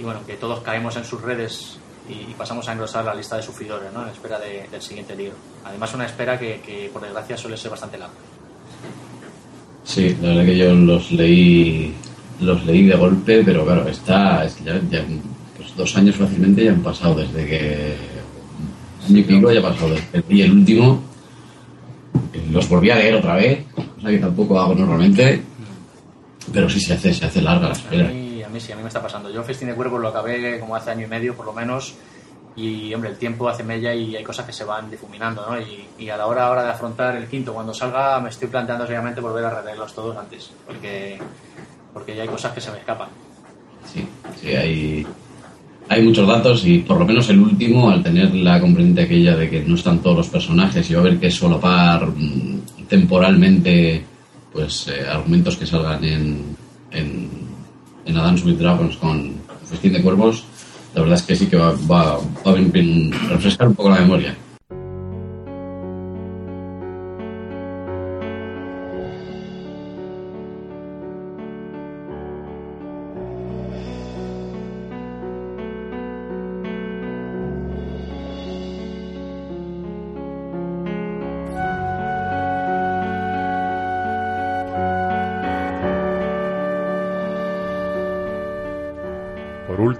B: y bueno, que todos caemos en sus redes y, y pasamos a engrosar la lista de sufridores ¿no? en espera de- del siguiente libro. Además, una espera que, por desgracia suele ser bastante larga.
C: sí, la verdad que yo los leí, los leí de golpe, pero claro, está, ya, ya, pues dos años fácilmente ya han pasado desde que mi pico ya ha pasado leí el último. Los volví a leer otra vez, cosa que tampoco hago normalmente, pero sí se hace, se hace larga la
B: A
C: espera.
B: mí, a mí sí, a mí me está pasando. Yo Festín de Cuervos lo acabé como hace año y medio, por lo menos, y hombre, el tiempo hace mella y hay cosas que se van difuminando, ¿no? Y, y a la hora ahora de afrontar el quinto, cuando salga, me estoy planteando seriamente volver a releerlos todos antes, porque, porque ya hay cosas que se me escapan.
C: Sí, sí, hay, hay muchos datos y por lo menos el último, al tener la componente aquella de que no están todos los personajes y va a haber que solapar mm, temporalmente pues eh, argumentos que salgan en, en, en Advance with Dragons con Festín de Cuervos, la verdad es que sí que va, va, va a refrescar un poco la memoria.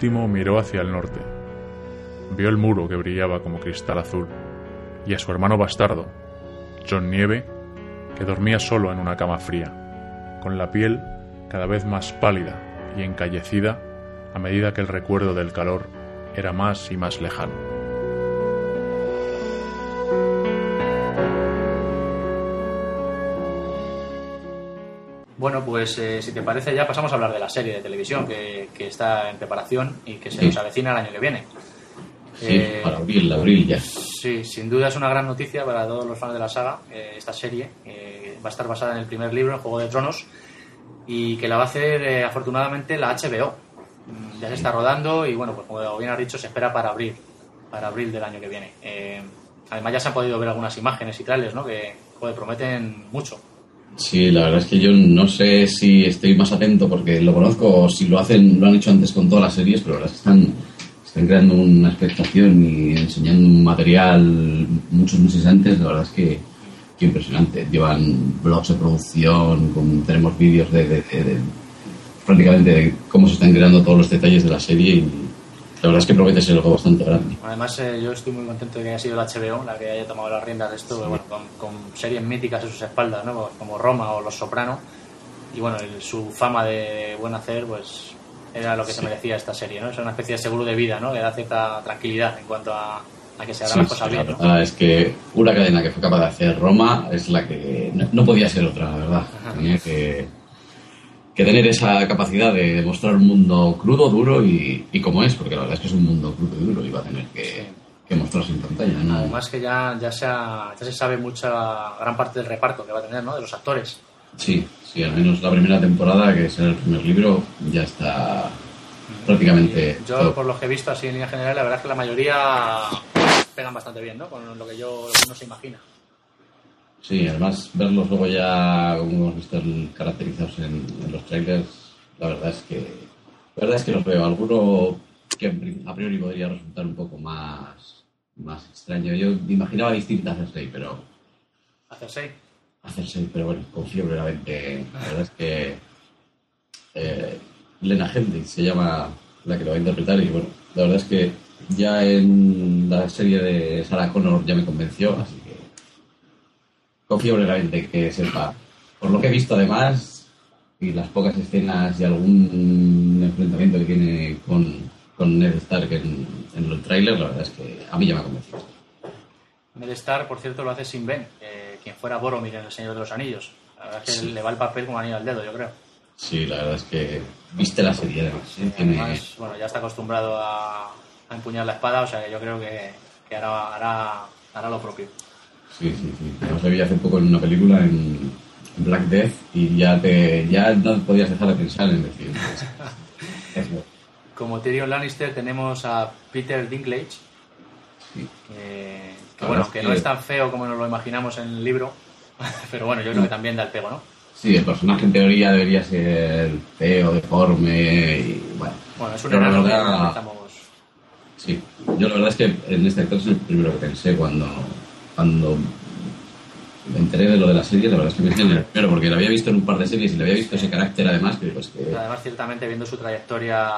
A: Último miró hacia el norte. Vio el muro que brillaba como cristal azul y a su hermano bastardo, John Nieve, que dormía solo en una cama fría, con la piel cada vez más pálida y encallecida a medida que el recuerdo del calor era más y más lejano.
B: Bueno, pues eh, si te parece ya pasamos a hablar de la serie de televisión que, que está en preparación y que se
C: Sí.
B: nos avecina el año que viene.
C: Sí,
B: Eh,
C: para abril, abril ya.
B: Sí, sin duda es una gran noticia para todos los fans de la saga. eh, esta serie eh, va a estar basada en el primer libro, en Juego de Tronos, y que la va a hacer eh, afortunadamente la HBO. Mm, Ya se está rodando y bueno, pues como bien has dicho, se espera para abril, para abril del año que viene. Además ya se han podido ver algunas imágenes y trailers, ¿no? Que joder, prometen mucho.
C: Sí, la verdad es que yo no sé si estoy más atento porque lo conozco o si lo hacen, lo han hecho antes con todas las series, pero la verdad es que están, están creando una expectación y enseñando un material muchos meses antes, la verdad es que, impresionante. Llevan blogs de producción, con- tenemos vídeos de, de- de- de- prácticamente de cómo se están creando todos los detalles de la serie y la verdad es que promete ser algo bastante grande.
B: Además, eh, yo estoy muy contento de que haya sido la HBO la que haya tomado las riendas de esto, bueno, con, con series míticas a sus espaldas, ¿no? como Roma o Los Soprano. Y bueno, el- su fama de buen hacer, pues era lo que se
C: Sí.
B: merecía esta serie, ¿no? Es una especie de seguro de vida, ¿no? Que da cierta tranquilidad en cuanto a, a que se hagan
C: Sí,
B: las cosas
C: sí,
B: bien,
C: la
B: ¿no?
C: verdad es que una cadena que fue capaz de hacer Roma es la que no, no podía ser otra, la verdad. Tenía que, que tener esa capacidad de mostrar un mundo crudo, duro y, y como es, porque la verdad es que es un mundo crudo y duro y va a tener que,
B: Sí.
C: que mostrarse en pantalla. ¿no?
B: Además que ya, ya, se ha- ya se sabe mucha, gran parte del reparto que va a tener, ¿no? De los actores.
C: Sí, sí, al menos la primera temporada, que será el primer libro, ya está prácticamente
B: Yo,
C: todo.
B: por lo que he visto así en línea general, la verdad es que la mayoría pegan bastante bien, ¿no? Con lo que yo lo que uno se imagina.
C: Sí, además verlos luego ya, como hemos visto, caracterizados en, en los trailers, la verdad es que la verdad es que los veo. Alguno que a priori podría resultar un poco más, más extraño. Yo me imaginaba distinta a Cersei, pero
B: Hacer seis.
C: a Cersei, pero bueno, confío plenamente. La verdad es que eh, Lena Headey se llama la que lo va a interpretar y bueno, la verdad es que ya en la serie de Sarah Connor ya me convenció, así confío plenamente que sepa. Por lo que he visto además y las pocas escenas y algún enfrentamiento que tiene con, con Ned Stark en, en el tráiler, la verdad es que a mí ya me ha convencido.
B: Ned Stark, por cierto, lo hace sin Ben, eh, quien fuera Boromir en El Señor de los Anillos. La verdad es que
C: Sí.
B: le va el papel como anillo al dedo, yo creo.
C: Sí, la verdad es que viste la serie además. ¿eh? Tiene-
B: Además, bueno, ya está acostumbrado a, a empuñar la espada, o sea que yo creo que, que hará, hará, hará lo propio.
C: Sí, sí, sí. Además lo vi hace poco en una película en Black Death y ya te ya no podías dejar de pensar en decir. es- es bueno.
B: Como Tyrion Lannister tenemos a Peter Dinklage,
C: Sí.
B: que, que
C: La
B: bueno, que
C: es
B: no
C: que-
B: es tan feo como nos lo imaginamos en el libro, pero bueno, yo creo que también da el pego, ¿no?
C: Sí, el personaje en teoría debería ser feo, deforme y bueno.
B: Bueno, es un
C: la
B: enano que
C: verdad-
B: empezamos...
C: Sí, yo la verdad es que en este actor es el primero que pensé cuando, cuando me enteré de lo de la serie, la verdad es que en el primero, porque lo había visto en un par de series y le había visto ese carácter además, que pues que...
B: Además, ciertamente, viendo su trayectoria,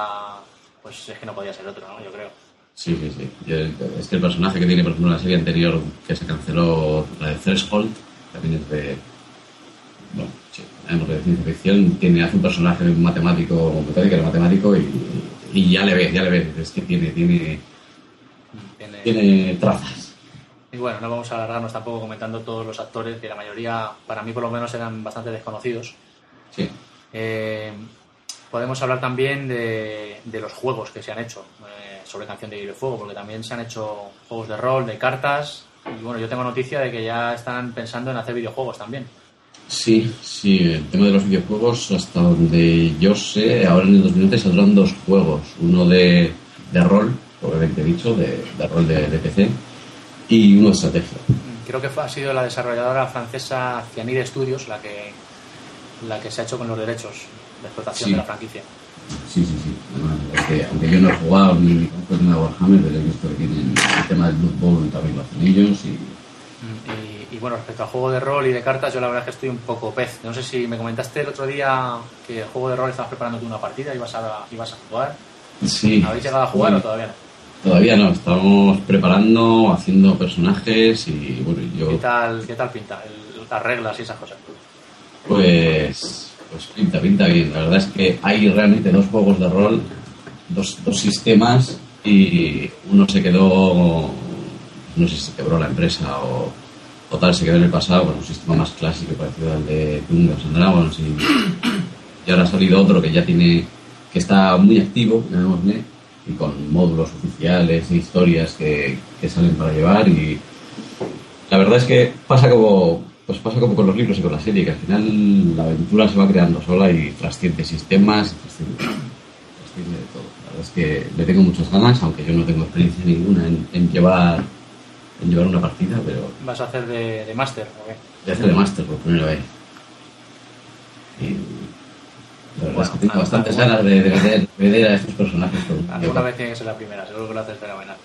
B: pues es que no podía ser otro, ¿no? Yo creo.
C: Sí, sí, sí. Yo- es que el personaje que tiene, por ejemplo, en la serie anterior que se canceló, la de Threshold, también es de. Bueno, sí, sabemos de ciencia ficción, tiene, hace un personaje matemático, metódico, era matemático y, y ya le ves, ya le ves, es que tiene, tiene,
B: Tiene-
C: tiene trazas.
B: Y bueno, no vamos a alargarnos tampoco comentando todos los actores, que la mayoría, para mí por lo menos, eran bastante desconocidos.
C: Sí,
B: Eh, podemos hablar también de, de los juegos que se han hecho eh, sobre Canción de Hielo y Fuego, porque también se han hecho juegos de rol, de cartas. Y bueno, yo tengo noticia de que ya están pensando en hacer videojuegos también.
C: sí, sí, el tema de los videojuegos, hasta donde yo sé, ahora en el 2020 saldrán dos juegos, uno de, de rol, obviamente dicho, de, de rol de, de PC, y uno de estrategia.
B: Creo que ha sido la desarrolladora francesa Cyanide Studios la que, la que se ha hecho con los derechos de explotación
C: Sí.
B: de la franquicia.
C: Sí, sí, sí. Además, es que, aunque yo no he jugado ni conozco el tema de Warhammer, pero he visto que tienen el tema del Blood Bowl también lo hacen ellos y...
B: Y, y bueno, respecto al juego de rol y de cartas, yo la verdad es que estoy un poco pez. No sé si me comentaste el otro día que el juego de rol estabas preparando tú una partida, ibas a, ibas a jugar.
C: Sí.
B: ¿Habéis llegado a jugar
C: Bueno,
B: o todavía no?
C: Todavía no, estamos preparando, haciendo personajes y bueno, yo
B: ¿Qué tal, qué tal pinta? El- las reglas y esas cosas.
C: pues, pues pinta, pinta bien. La verdad es que hay realmente dos juegos de rol, dos, dos sistemas y uno se quedó, no sé si se quebró la empresa o, o tal, se quedó en el pasado con un sistema más clásico parecido al de Dungeons and Dragons y, y ahora ha salido otro que ya tiene, que está muy activo, llamémosle, y con módulos oficiales e historias que, que salen para llevar y la verdad es que pasa como pues pasa como con los libros y con la serie, que al final la aventura se va creando sola y trasciende sistemas, trasciende, trasciende de todo. La verdad es que le tengo muchas ganas, aunque yo no tengo experiencia ninguna en, en llevar en llevar una partida, pero
B: ¿Vas a hacer de, de máster o qué?
C: de hacer de máster por primera vez. Y tengo
B: Bueno,
C: bastantes ganas de, de meter, meter a estos personajes.
B: vez tiene que ser la primera, seguro que lo haces fenomenal.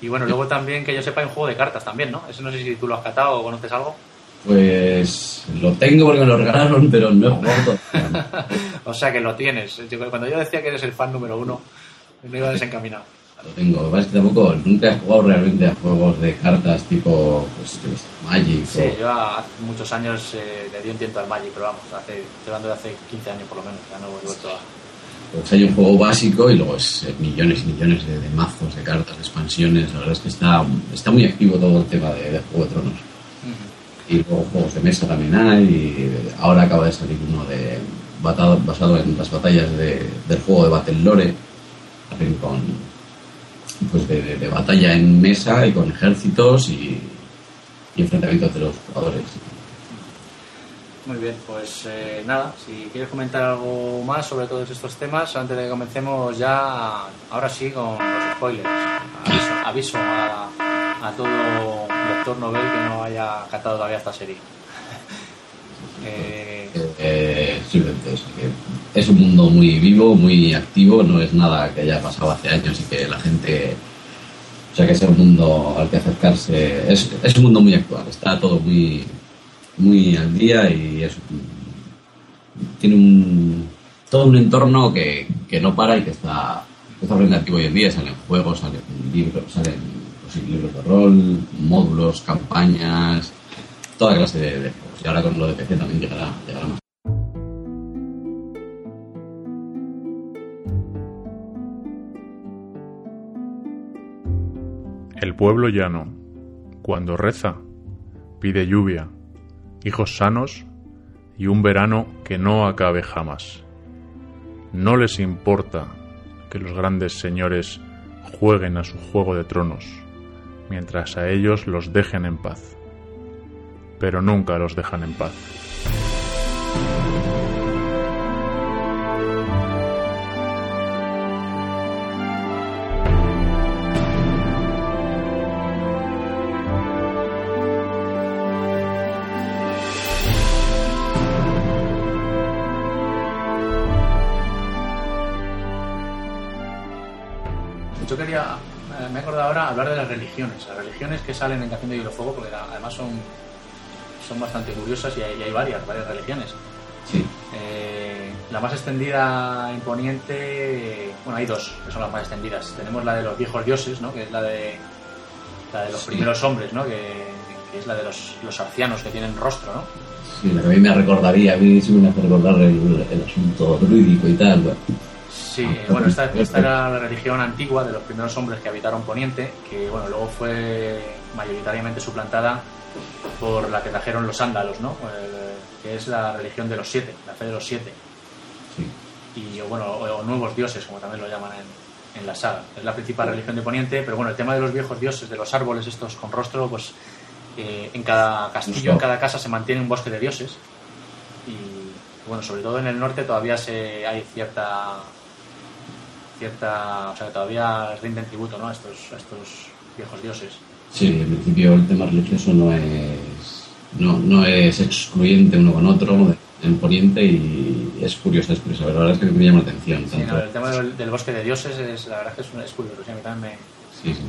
B: Y bueno, luego también, que yo sepa, hay un juego de cartas también, ¿no? Eso no sé si tú lo has catado o conoces algo.
C: Pues lo tengo porque me lo regalaron, pero no he jugado.
B: O sea que lo tienes. Cuando yo decía que eres el fan número uno, me iba desencaminado.
C: Lo tengo. Lo que pasa es que tampoco nunca he jugado realmente a juegos de cartas tipo pues, Magic
B: Sí,
C: o
B: yo hace muchos años eh, le di un tiento al Magic, pero vamos, hace, estoy hablando de hace 15 años por lo menos, ya no he vuelto a...
C: pues hay un juego básico y luego es eh, millones y millones de, de mazos, de cartas, de expansiones. La verdad es que está, está muy activo todo el tema de, de Juego de Tronos. Y luego juegos de mesa también hay. Y ahora acaba de salir uno de batado- basado en las batallas de- del juego de Battle Lore. También con pues de, de- batalla en mesa y con ejércitos y, enfrentamientos de los jugadores.
B: Muy bien, pues eh, nada, si quieres comentar algo más sobre todos estos temas, antes de que comencemos ya, ahora sí, con los spoilers. Aviso, aviso a, a todo lector novel que no haya catado todavía esta serie. Eh,
C: Es un mundo muy vivo, muy activo, no es nada que haya pasado hace años y que la gente. O sea, que es un mundo al que acercarse. Es, un mundo muy actual, está todo muy, muy al día y es tiene un. todo un entorno que, que no para y que está, que está bastante activo hoy en día. Salen juegos, salen libros, salen pues, libros de rol, módulos, campañas, toda clase de, de. Y ahora con lo de PC también llegará, llegará más.
A: El pueblo llano, cuando reza, pide lluvia, hijos sanos y un verano que no acabe jamás. No les importa que los grandes señores jueguen a su juego de tronos, mientras a ellos los dejen en paz. Pero nunca los dejan en paz.
B: Yo quería, eh, me he acordado ahora, hablar de las religiones, las religiones que salen en Canción de Hielo Fuego, porque además son, son bastante curiosas y hay, y hay varias, varias religiones.
C: Sí,
B: Eh, la más extendida, imponente, bueno, hay dos que son las más extendidas. Tenemos la de los viejos dioses, ¿no? Que es la de la de los
C: Sí.
B: primeros hombres, ¿no? Que, que es la de los, los arcianos que tienen rostro, ¿no?
C: sí, que a mí me recordaría, a mí sí me hace recordar el, el asunto druídico y tal. bueno.
B: Sí, bueno, esta, esta era la religión antigua de los primeros hombres que habitaron Poniente, que bueno, luego fue mayoritariamente suplantada por la que trajeron los ándalos, ¿no? Eh, que es la religión de los siete, la fe de los siete.
C: Sí.
B: y bueno, o, o nuevos dioses, como también lo llaman en, en la saga. Es la principal religión de Poniente, pero bueno, el tema de los viejos dioses, de los árboles estos con rostro, pues eh, en cada castillo, en cada casa se mantiene un bosque de dioses. Y bueno, sobre todo en el norte todavía se hay cierta cierta, o sea, todavía rinden tributo, ¿no? A estos, a estos viejos dioses.
C: Sí, en principio el tema religioso no es, no, no es excluyente uno con otro en Poniente y es curioso, es curioso. La verdad es que me llama la atención.
B: Sí, no, el tema del, del bosque de dioses es la verdad es que es, un- es curioso, sí, a mí también me,
C: Sí, sí.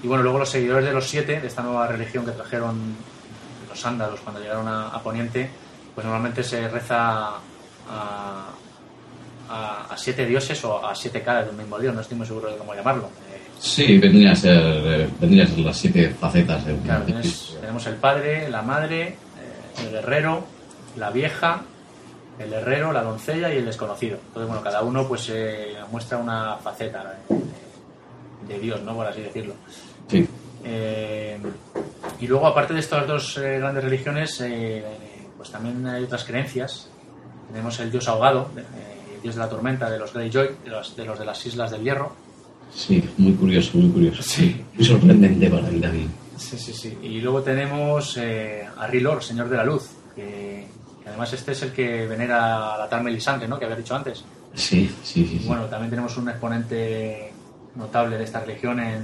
B: Y bueno, luego los seguidores de los siete, de esta nueva religión que trajeron los ándalos cuando llegaron a, a Poniente, pues normalmente se reza a, a- a siete dioses o a siete caras del mismo dios, no estoy muy seguro de cómo llamarlo. Eh,
C: Sí, vendría a ser, eh, vendría a ser las siete facetas de un
B: claro, tienes- tenemos el padre, la madre, eh, el guerrero, la vieja, el herrero, la doncella y el desconocido. Entonces, bueno, cada uno pues eh, muestra una faceta de, de Dios, ¿no? Por así decirlo.
C: Sí,
B: Eh, Y luego, aparte de estas dos eh, grandes religiones, eh, pues también hay otras creencias. Tenemos el dios ahogado, eh, dios de la tormenta, de los Greyjoy, de los, de los de las Islas del Hierro.
C: Sí, muy curioso, muy curioso.
B: Sí.
C: Muy sorprendente para mí también.
B: Sí, sí, sí. Y luego tenemos eh, a Rilor, Señor de la Luz, que, que además este es el que venera a la tal Melisandre, ¿no? Que había dicho antes.
C: Sí, sí, sí.
B: Y bueno, también tenemos un exponente notable de esta religión en,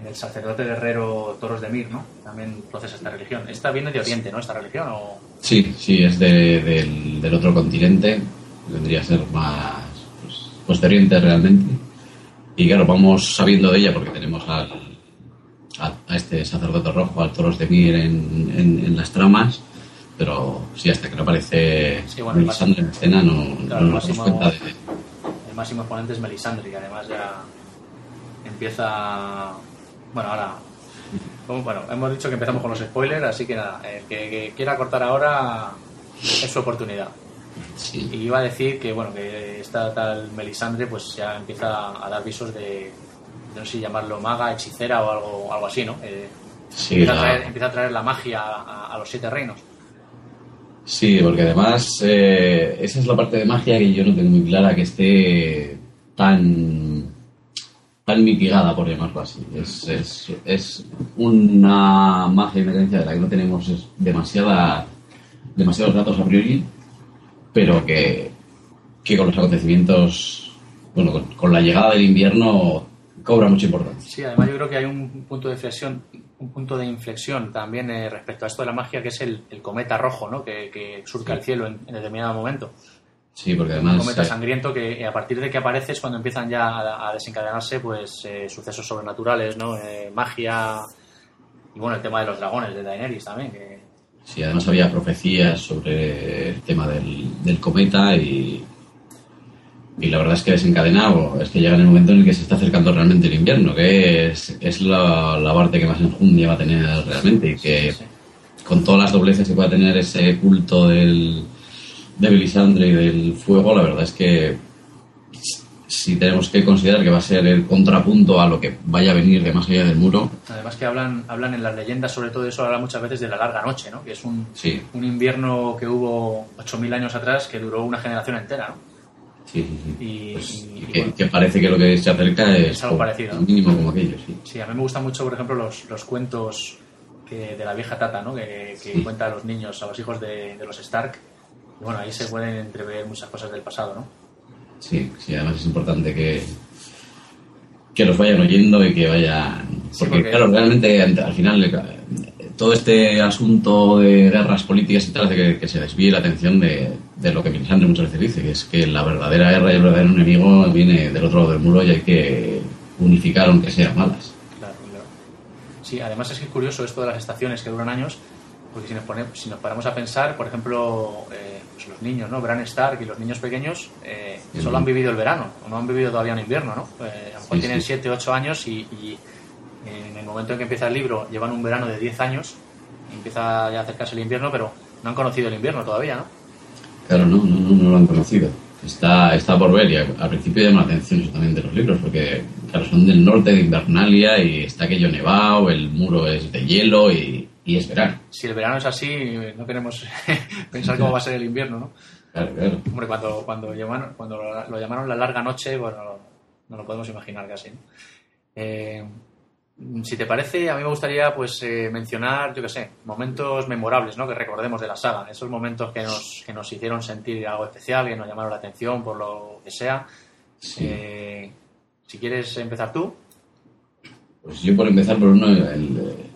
B: en el sacerdote guerrero Toros de Mir, ¿no? También procesa esta religión. Esta viene de Oriente, ¿no? Esta religión, o...
C: Sí, sí, es de- del, del otro continente. Vendría a ser más pues, de Oriente realmente. Y claro, vamos sabiendo de ella porque tenemos al, a, a este sacerdote rojo, al Toros de Mir en, en- en las tramas. Pero sí, hasta que no aparece
B: Sí, bueno, el
C: Melisandre en escena no,
B: Claro,
C: no nos damos cuenta de...
B: El máximo exponente es Melisandre, que además ya empieza... Bueno, ahora... Bueno, hemos dicho que empezamos con los spoilers, así que nada, el que, que quiera cortar ahora es su oportunidad.
C: Sí,
B: Y iba a decir que, bueno, que esta tal Melisandre pues ya empieza a dar visos de, no sé si llamarlo maga, hechicera o algo, algo así, ¿no? Eh,
C: sí,
B: empieza, a traer, empieza a traer la magia a, a los siete reinos.
C: Sí, porque además eh, esa es la parte de magia que yo no tengo muy clara que esté tan tan mitigada, por llamarlo así. Es, es, es una magia creencia de la que no tenemos demasiada, demasiados datos a priori, pero que, que con los acontecimientos, bueno, con, con la llegada del invierno cobra mucha importancia.
B: Sí, además yo creo que hay un punto de inflexión, un punto de inflexión también eh, respecto a esto de la magia, que es el, el cometa rojo, ¿no? Que, que surca el cielo en, en determinado momento.
C: Sí, porque
B: Un
C: además...
B: cometa
C: eh,
B: sangriento que eh, a partir de que aparece es cuando empiezan ya a, a desencadenarse pues eh, sucesos sobrenaturales, ¿no? Magia y bueno, el tema de los dragones de Daenerys también, que
C: Sí, además había profecías sobre el tema del, del cometa y, y la verdad es que desencadenado, es que llega en el momento en el que se está acercando realmente el invierno, que es, es la, la parte que más enjundia va a tener realmente y que con todas las dobleces que pueda tener ese culto del, de Belisandre y del fuego, la verdad es que si tenemos que considerar que va a ser el contrapunto a lo que vaya a venir de más allá del muro,
B: Además que hablan, hablan en las leyendas sobre todo eso, hablan muchas veces de la larga noche, ¿no? Que es un,
C: sí,
B: un invierno que hubo 8.000 años atrás que duró una generación entera, ¿no?
C: sí, sí, sí.
B: Y,
C: Pues,
B: y-
C: y
B: y
C: que,
B: bueno,
C: que parece que lo que se acerca es,
B: Es algo parecido, ¿no?
C: mínimo como aquello, sí.
B: sí, a mí me gustan mucho, por ejemplo, los, los cuentos que, de la vieja Tata, ¿no? Que, que
C: Sí.
B: cuenta a los niños, a los hijos de, de los Stark. Y bueno, ahí se pueden entrever muchas cosas del pasado, ¿no?
C: Sí, sí, además es importante que, que los vayan oyendo y que vayan...
B: Sí,
C: Porque, claro, realmente al final eh, todo este asunto de guerras políticas y tal hace que, que se desvíe la atención de, de lo que Melisandre muchas veces dice, que es que la verdadera guerra y el verdadero enemigo viene del otro lado del muro y hay que unificar aunque sean malas.
B: Claro, claro. Sí, además es que es curioso esto de las estaciones que duran años, porque si nos, pone- si nos paramos a pensar, por ejemplo, eh, pues los niños, ¿no? Bran Stark y los niños pequeños eh,
C: Sí.
B: solo han vivido el verano, no han vivido todavía un invierno, ¿no? Eh, a lo mejor
C: Sí,
B: tienen
C: sí.
B: 7, 8 años y, y en el momento en que empieza el libro llevan un verano de 10 años y empieza ya a acercarse el invierno, pero no han conocido el invierno todavía, ¿no?
C: Claro, no, no, no, no lo han conocido. Está, está por ver y al, al principio llama la atención eso también de los libros, porque claro, son del norte de Invernalia y está aquello nevado, el muro es de hielo y, y es verano.
B: Si el verano es así, no queremos pensar cómo va a ser el invierno, ¿no?
C: Claro, claro.
B: Hombre, cuando, cuando, llamaron, cuando lo, llamaron la larga noche, bueno, no lo podemos imaginar casi. ¿no? Eh, si te parece, a mí me gustaría pues eh, mencionar, yo qué sé, momentos memorables, ¿no? Que recordemos de la saga. Esos momentos que nos, que nos hicieron sentir algo especial, que nos llamaron la atención por lo que sea.
C: Sí.
B: Eh, si quieres empezar tú.
C: Pues yo por empezar por uno, el, eh,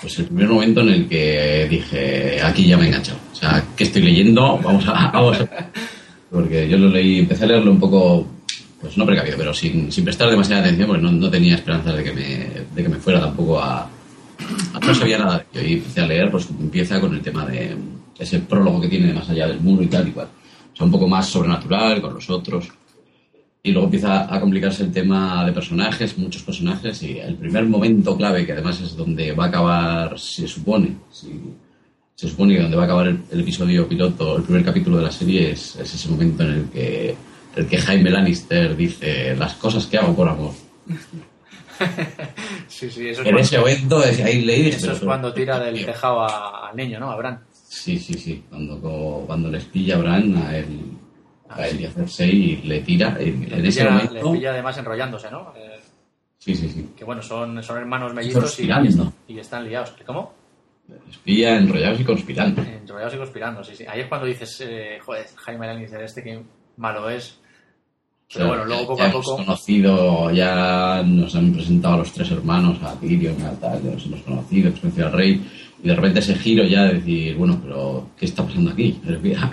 C: pues el primer momento en el que dije, aquí ya me he enganchado. O sea, ¿qué estoy leyendo? Vamos a... Vamos Porque yo lo leí, empecé a leerlo un poco, pues no precavido, pero sin, prestar demasiada atención, porque no, no tenía esperanzas de que me, de que me fuera tampoco a... a- No sabía nada de ello. Y empecé a leer, pues empieza con el tema de ese prólogo que tiene de más allá del muro y tal y cual. O sea, un poco más sobrenatural con los otros. Y luego empieza a complicarse el tema de personajes, muchos personajes, y el primer momento clave, que además es donde va a acabar, se supone, si- se supone que donde va a acabar el, el episodio piloto, el primer capítulo de la serie, es, es ese momento en el que, el que Jaime Lannister dice las cosas que hago por amor.
B: sí, sí, eso es
C: En
B: cuando,
C: ese momento, es- ahí leí...
B: eso es cuando tira del tejado al niño, ¿no? A Bran.
C: Sí, sí, sí. Cuando, cuando les pilla a Bran a él,
B: Ah,
C: a él
B: sí.
C: y a Cersei y le tira. En, en
B: Le
C: ese
B: pilla,
C: momento...
B: le pilla además enrollándose, ¿no? Eh,
C: Sí, sí, sí.
B: que bueno, son, son hermanos mellizos y, están liados. ¿Cómo?
C: Les pilla enrollados y conspirando.
B: Enrollados y conspirando, sí, sí. Ahí es cuando dices, eh, joder, Jaime Lannister, este que malo es. Pero bueno, luego poco a
C: hemos
B: poco.
C: conocido, ya nos han presentado a los tres hermanos, a Tyrion, a tal, ya nos hemos conocido, conocido al rey, y de repente ese giro ya de decir, bueno, pero ¿qué está pasando aquí?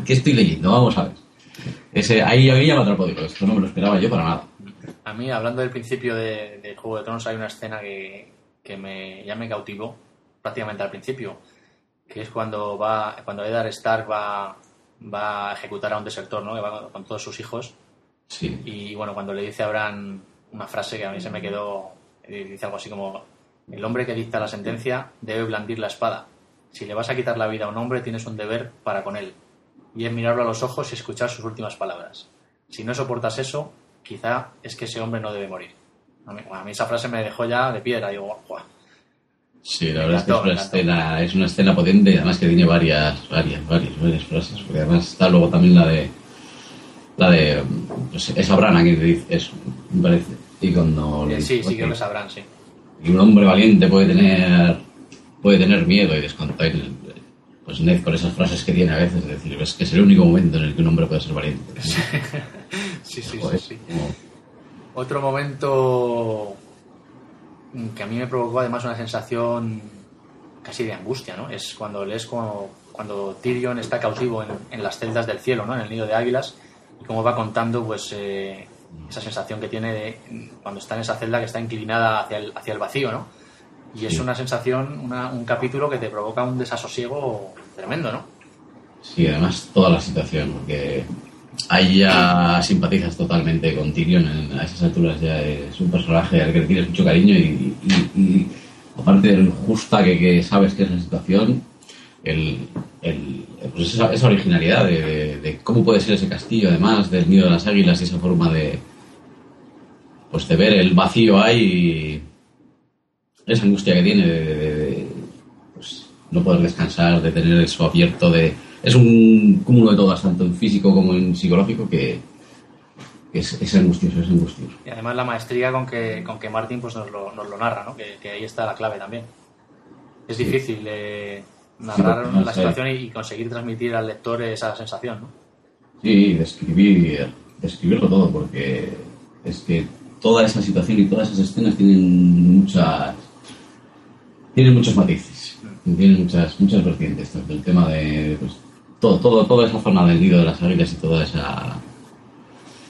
C: ¿Qué estoy leyendo? Vamos a ver. Ese, ahí, ahí ya me atrapó, digo, esto no me lo esperaba yo para nada.
B: A mí, hablando del principio de, de Juego de Tronos, hay una escena que, que me, ya me cautivó prácticamente al principio, que es cuando va cuando Eddard Stark va, va a ejecutar a un desertor, ¿no? Que va con, con todos sus hijos.
C: Sí,
B: Y bueno, cuando le dice a Bran una frase que a mí se me quedó, eh, dice algo así como, el hombre que dicta la sentencia debe blandir la espada. Si le vas a quitar la vida a un hombre, tienes un deber para con él, y es mirarlo a los ojos y escuchar sus últimas palabras. Si no soportas eso, quizá es que ese hombre no debe morir. A mí, a mí esa frase me dejó ya de piedra, digo, "Guau".
C: sí, la verdad es que es una, escena, es una escena potente y además que tiene varias, varias, varias, varias frases, porque además está luego también la de, la de, pues, esa Brana que dice eso, me parece. Y cuando
B: Eh, sí,
C: dice,
B: sí, creo
C: "Oye,
B: que sabrán, sí.
C: Y un hombre valiente puede tener puede tener miedo y descontar pues Ned con esas frases que tiene a veces es decir es que es el único momento en el que un hombre puede ser valiente
B: Sí, sí, sí,
C: Joder,
B: sí.
C: como-
B: Otro momento que a mí me provocó además una sensación casi de angustia, ¿no? Es cuando lees como cuando Tyrion está cautivo en, en las celdas del cielo, ¿no? En el nido de águilas y cómo va contando, pues, eh, esa sensación que tiene de, cuando está en esa celda que está inclinada hacia el, hacia el vacío, ¿no? Y es una sensación, una- un capítulo que te provoca un desasosiego tremendo, ¿no?
C: sí además toda la situación porque ahí ya simpatizas totalmente con Tyrion a esas alturas ya es un personaje al que le tienes mucho cariño y, aparte de lo injusta que, sabes que es la situación el, pues esa, originalidad de, cómo puede ser ese castillo, además del nido de las águilas y esa forma de pues de ver el vacío ahí esa angustia que tiene de, de- de, pues, no poder descansar, de tener eso abierto, de es un cúmulo de todas, tanto en físico como en psicológico, que, que es, es angustioso, es angustioso.
B: Y además la maestría con que, con que Martin pues nos lo, nos lo narra, ¿no? Que, que ahí está la clave también. Es difícil eh, narrar
C: Sí,
B: la situación y, y conseguir transmitir al lector esa sensación, ¿no?
C: Sí, describir, describirlo todo, porque es que toda esa situación y todas esas escenas tienen muchas tienen muchos matices, tienen muchas muchas vertientes, tanto el tema de pues, todo, todo, toda esa zona del nido de las águilas y toda esa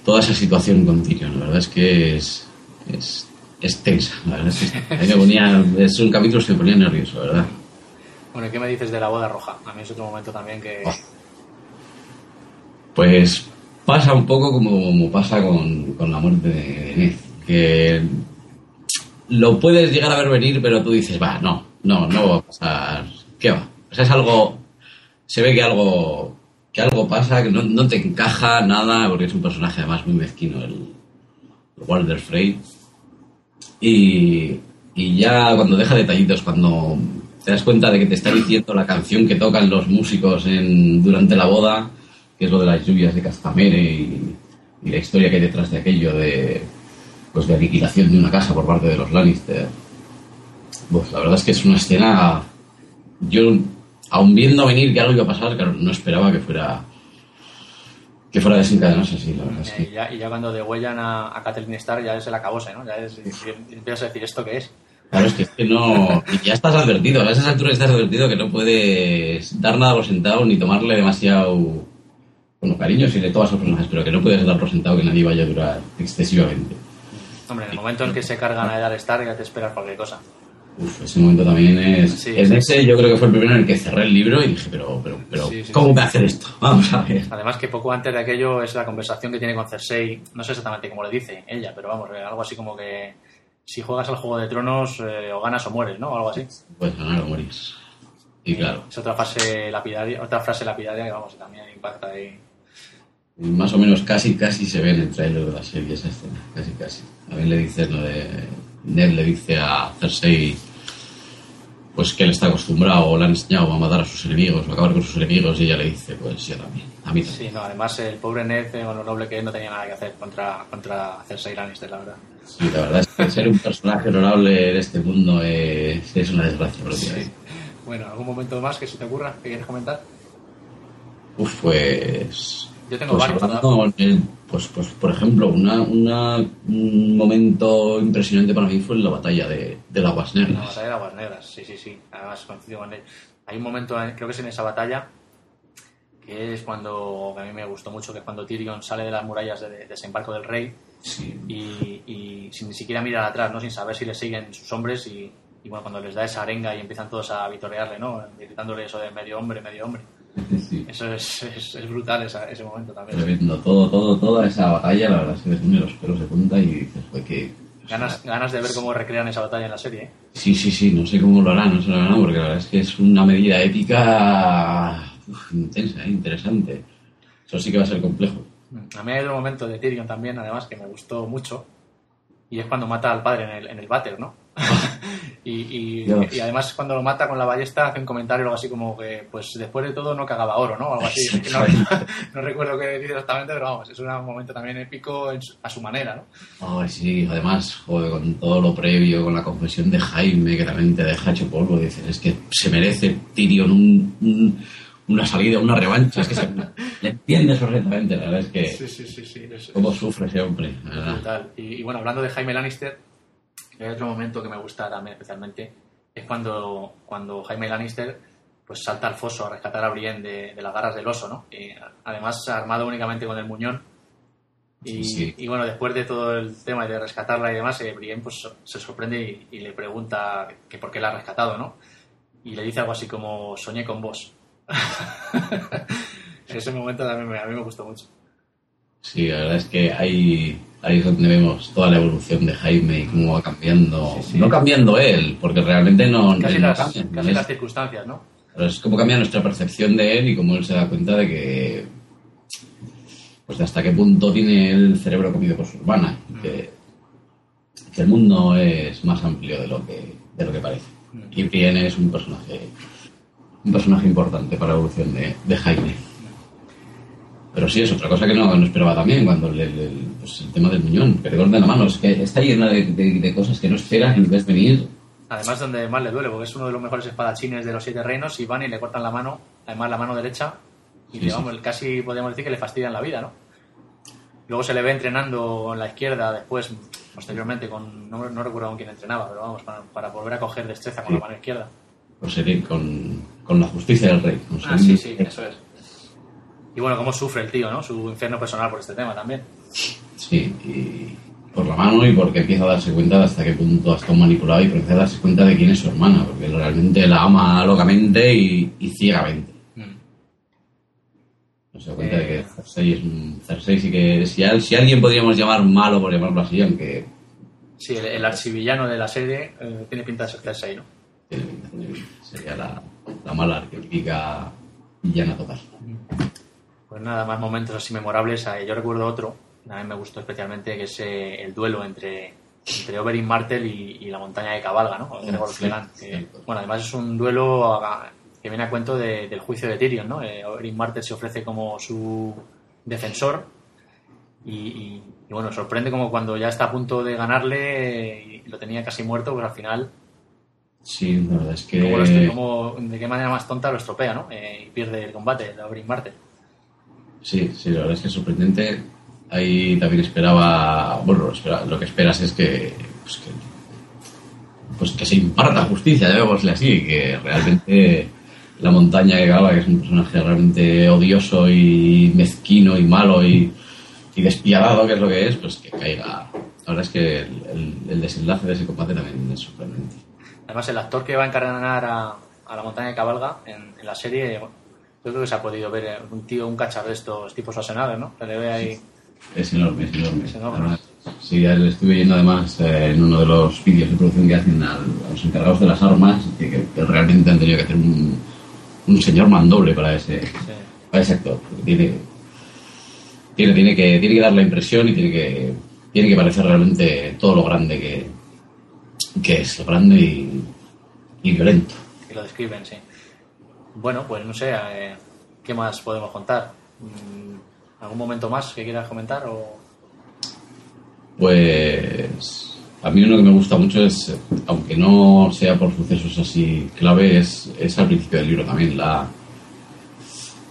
C: toda esa situación con Tyrion, la verdad es que es, es, es tensa, la verdad es que a mí me ponía, es un capítulo que me ponía nervioso, la ¿verdad?
B: Bueno, ¿y qué me dices de la boda roja? A mí es otro momento también que...
C: Oh. Pues pasa un poco como, como pasa con, con la muerte de Ned, que lo puedes llegar a ver venir, pero tú dices, va, no, no, no va a pasar, ¿qué va? O sea, es algo, se ve que algo, que algo pasa, que no, no te encaja nada, porque es un personaje además muy mezquino, el, el Walder Frey. Y, y ya cuando deja detallitos, cuando te das cuenta de que te está diciendo la canción que tocan los músicos en, durante la boda, que es lo de las lluvias de Castamere y, y la historia que hay detrás de aquello de, pues de aniquilación de una casa por parte de los Lannister. Pues la verdad es que es una escena. Yo, aun viendo venir que algo iba a pasar, claro, no esperaba que fuera que fuera desencadenarse así, la verdad es
B: Eh,
C: que.
B: y, ya, y ya cuando degüellan a, a Catelyn Stark ya es el acabose, ¿no? Ya es, empiezas a decir, ¿esto qué es?
C: Claro, es que, es que no. ya estás advertido, a esas alturas estás advertido que no puedes dar nada por sentado ni tomarle demasiado. Bueno, cariño si le tomas a personajes, pero que no puedes dar por sentado que nadie vaya a durar excesivamente.
B: Hombre, en el momento en que se cargan a Eddard Stark ya te esperas cualquier cosa.
C: Uf, ese momento también es.
B: Sí,
C: en
B: sí.
C: ese yo creo que fue el primero en el que cerré el libro y dije, pero, pero, pero,
B: Sí, sí,
C: ¿cómo voy a hacer esto? Vamos a ver.
B: Además que poco antes de aquello es la conversación que tiene con Cersei, no sé exactamente cómo le dice ella, pero vamos, eh, algo así como que si juegas al Juego de Tronos eh, o ganas o mueres, ¿no? O algo así.
C: Puedes ganar o morir. Y claro,
B: Es otra frase lapidaria, otra frase lapidaria que vamos, también impacta ahí.
C: más o menos casi, casi se ve en el trailer de la serie esa escena. Casi, casi. A mí le dices lo de. Ned le dice a Cersei pues que él está acostumbrado o le han enseñado a matar a sus enemigos o a acabar con sus enemigos y ella le dice pues yo también, a mí también.
B: Sí, no, además el pobre Ned, lo noble que es, no tenía nada que hacer contra, contra Cersei Lannister, la verdad.
C: Sí, la verdad es que ser un personaje honorable en este mundo es, es una desgracia propia.
B: Sí. Bueno, ¿algún momento más que se te ocurra que quieres comentar?
C: Uf, pues...
B: Yo tengo
C: pues,
B: varios,
C: hablando, eh, pues, pues, por ejemplo, una, una, un momento impresionante para mí fue la batalla de, de las Aguas
B: La
C: Negras.
B: batalla de Aguas Negras, sí, sí, sí. Además coincido con él. Hay un momento, eh, creo que es en esa batalla, que es cuando, que a mí me gustó mucho, que es cuando Tyrion sale de las murallas de, de desembarco del rey
C: Sí,
B: y, y sin ni siquiera mirar atrás, ¿no? Sin saber si le siguen sus hombres y, y bueno, cuando les da esa arenga y empiezan todos a vitorearle, ¿no? Gritándole eso de medio hombre, medio hombre.
C: Sí.
B: Eso es, es, es brutal esa- ese momento también.
C: Pero viendo todo, todo, toda esa batalla, la verdad es que los pelos de punta y dices, pues que... sea,
B: Ganas, ganas de ver cómo recrean esa batalla en la serie, ¿eh?
C: Sí, sí, sí, no sé cómo lo harán, no sé lo harán, porque la verdad es que es una medida épica uf, intensa, ¿eh? interesante. Eso sí que va a ser complejo.
B: A mí hay otro momento de Tyrion también, además, que me gustó mucho. Y es cuando mata al padre en el, en el váter, ¿no? Y, y, y además cuando lo mata con la ballesta hace un comentario algo así como que, pues después de todo no cagaba oro, ¿no? Algo así. No, no recuerdo qué dice exactamente, pero vamos, es un momento también épico a su manera, ¿no?
C: Ay, sí, además, joder, con todo lo previo, con la confesión de Jaime, que también te deja hecho polvo, dices, es que se merece Tyrion un, un- una salida, una revancha, es que se, le entiendes perfectamente, la verdad es que
B: Sí, sí, sí, sí. es-
C: cómo sufre ese hombre, la verdad.
B: Brutal. Y, y bueno, hablando de Jaime Lannister, hay otro momento que me gusta también especialmente, es cuando, cuando Jaime Lannister pues salta al foso a rescatar a Brienne de, de las garras del oso, ¿no? Y, además armado únicamente con el muñón. Y,
C: Sí,
B: y bueno, después de todo el tema de rescatarla y demás, eh, Brienne pues se sorprende y, y le pregunta que por qué la ha rescatado, ¿no? Y le dice algo así como soñé con vos. Ese momento también me- a mí me gustó mucho.
C: Sí, la verdad es que ahí, ahí es donde vemos toda la evolución de Jaime y cómo va cambiando.
B: Sí, sí.
C: No cambiando él, porque realmente no,
B: Casi,
C: no
B: las,
C: cambia,
B: las circunstancias, ¿no?
C: pero es como cambia nuestra percepción de él y cómo él se da cuenta de que. Pues de hasta qué punto tiene el cerebro comido por su hermana. y Que, que el mundo es más amplio de lo que, de lo que parece. Y Brienne es un personaje. Un personaje importante para la evolución de, de Jaime. Pero sí, es otra cosa que no, no esperaba también cuando le- le- pues el tema del muñón, que te corten la mano. Es que está llena de, de- de cosas que no esperas ni ves venir.
B: Además, donde más le duele, porque es uno de los mejores espadachines de los siete reinos y van y le cortan la mano, además la mano derecha, y
C: Sí,
B: le, vamos, casi podríamos decir que le fastidian la vida, ¿no? Luego se le ve entrenando en la izquierda, después, posteriormente, con no, no recuerdo con quién entrenaba, pero vamos, para, para volver a coger destreza con
C: Sí.
B: la mano izquierda.
C: Seguir con, con la justicia del rey.
B: Ah, sí, sí, eso es. Y bueno, cómo sufre el tío, ¿no? Su infierno personal por este tema también.
C: Sí, y por la mano y porque empieza a darse cuenta de hasta qué punto ha estado manipulado y empieza a darse cuenta de quién es su hermana, porque realmente la ama locamente y, y ciegamente. No se da cuenta de que
B: Eh.
C: Cersei es un... Cersei sí que... Si, al- si alguien podríamos llamar malo, por llamarlo así, aunque...
B: Sí, el, el archivillano de la serie eh, tiene pinta de ser Cersei, ¿no?
C: tiene pinta, tiene pinta. Sería la, la mala arquetípica villana total.
B: Pues nada, más momentos así memorables. Eh, Yo recuerdo otro, a mí me gustó especialmente, que es eh, el duelo entre, entre Oberyn Martell y, y la montaña de Cabalga, ¿no? Gregor
C: Sí,
B: que,
C: sí.
B: bueno, además es un duelo a- que viene a cuento de- del juicio de Tyrion, ¿no? Eh, Oberyn Martell se ofrece como su defensor y, y- y, bueno, sorprende como cuando ya está a punto de ganarle eh, y lo tenía casi muerto, pues al final,
C: Sí, la verdad es que...
B: cómo- de qué manera más tonta lo estropea, ¿no? Eh, y pierde el combate, Oberyn Martell.
C: Sí, sí, la verdad es que es sorprendente. Ahí también esperaba, bueno, lo que esperas es que, pues que, pues que se imparta justicia, llamémosle así, que realmente la montaña que Gaba, que es un personaje realmente odioso y mezquino y malo y, y despiadado, que es lo que es, pues que caiga. La verdad es que el, el- desenlace de ese combate también es sorprendente.
B: Además, el actor que va a encarnar a, a la montaña de Cabalga en, en la serie, yo creo que se ha podido ver eh, un tío, un cacharro de estos tipos Schwarzenegger, ¿no? Se le ve ahí.
C: Es enorme, es enorme.
B: Es enorme.
C: Verdad, Sí, ya le estuve viendo además eh, en uno de los vídeos de producción que hacen al- a, los encargados de las armas, que, realmente han tenido que hacer un, un señor mandoble para ese,
B: sí.
C: para ese actor. porque Tiene, tiene, tiene, que, tiene que dar la impresión y tiene que, tiene que parecer realmente todo lo grande que, que es grande y, y violento.
B: Que lo describen, sí. Bueno, pues no sé, eh, ¿qué más podemos contar? Mm, ¿Algún momento más que quieras comentar? O...
C: Pues a mí uno que me gusta mucho es, aunque no sea por sucesos así clave, es, es al principio del libro también, la,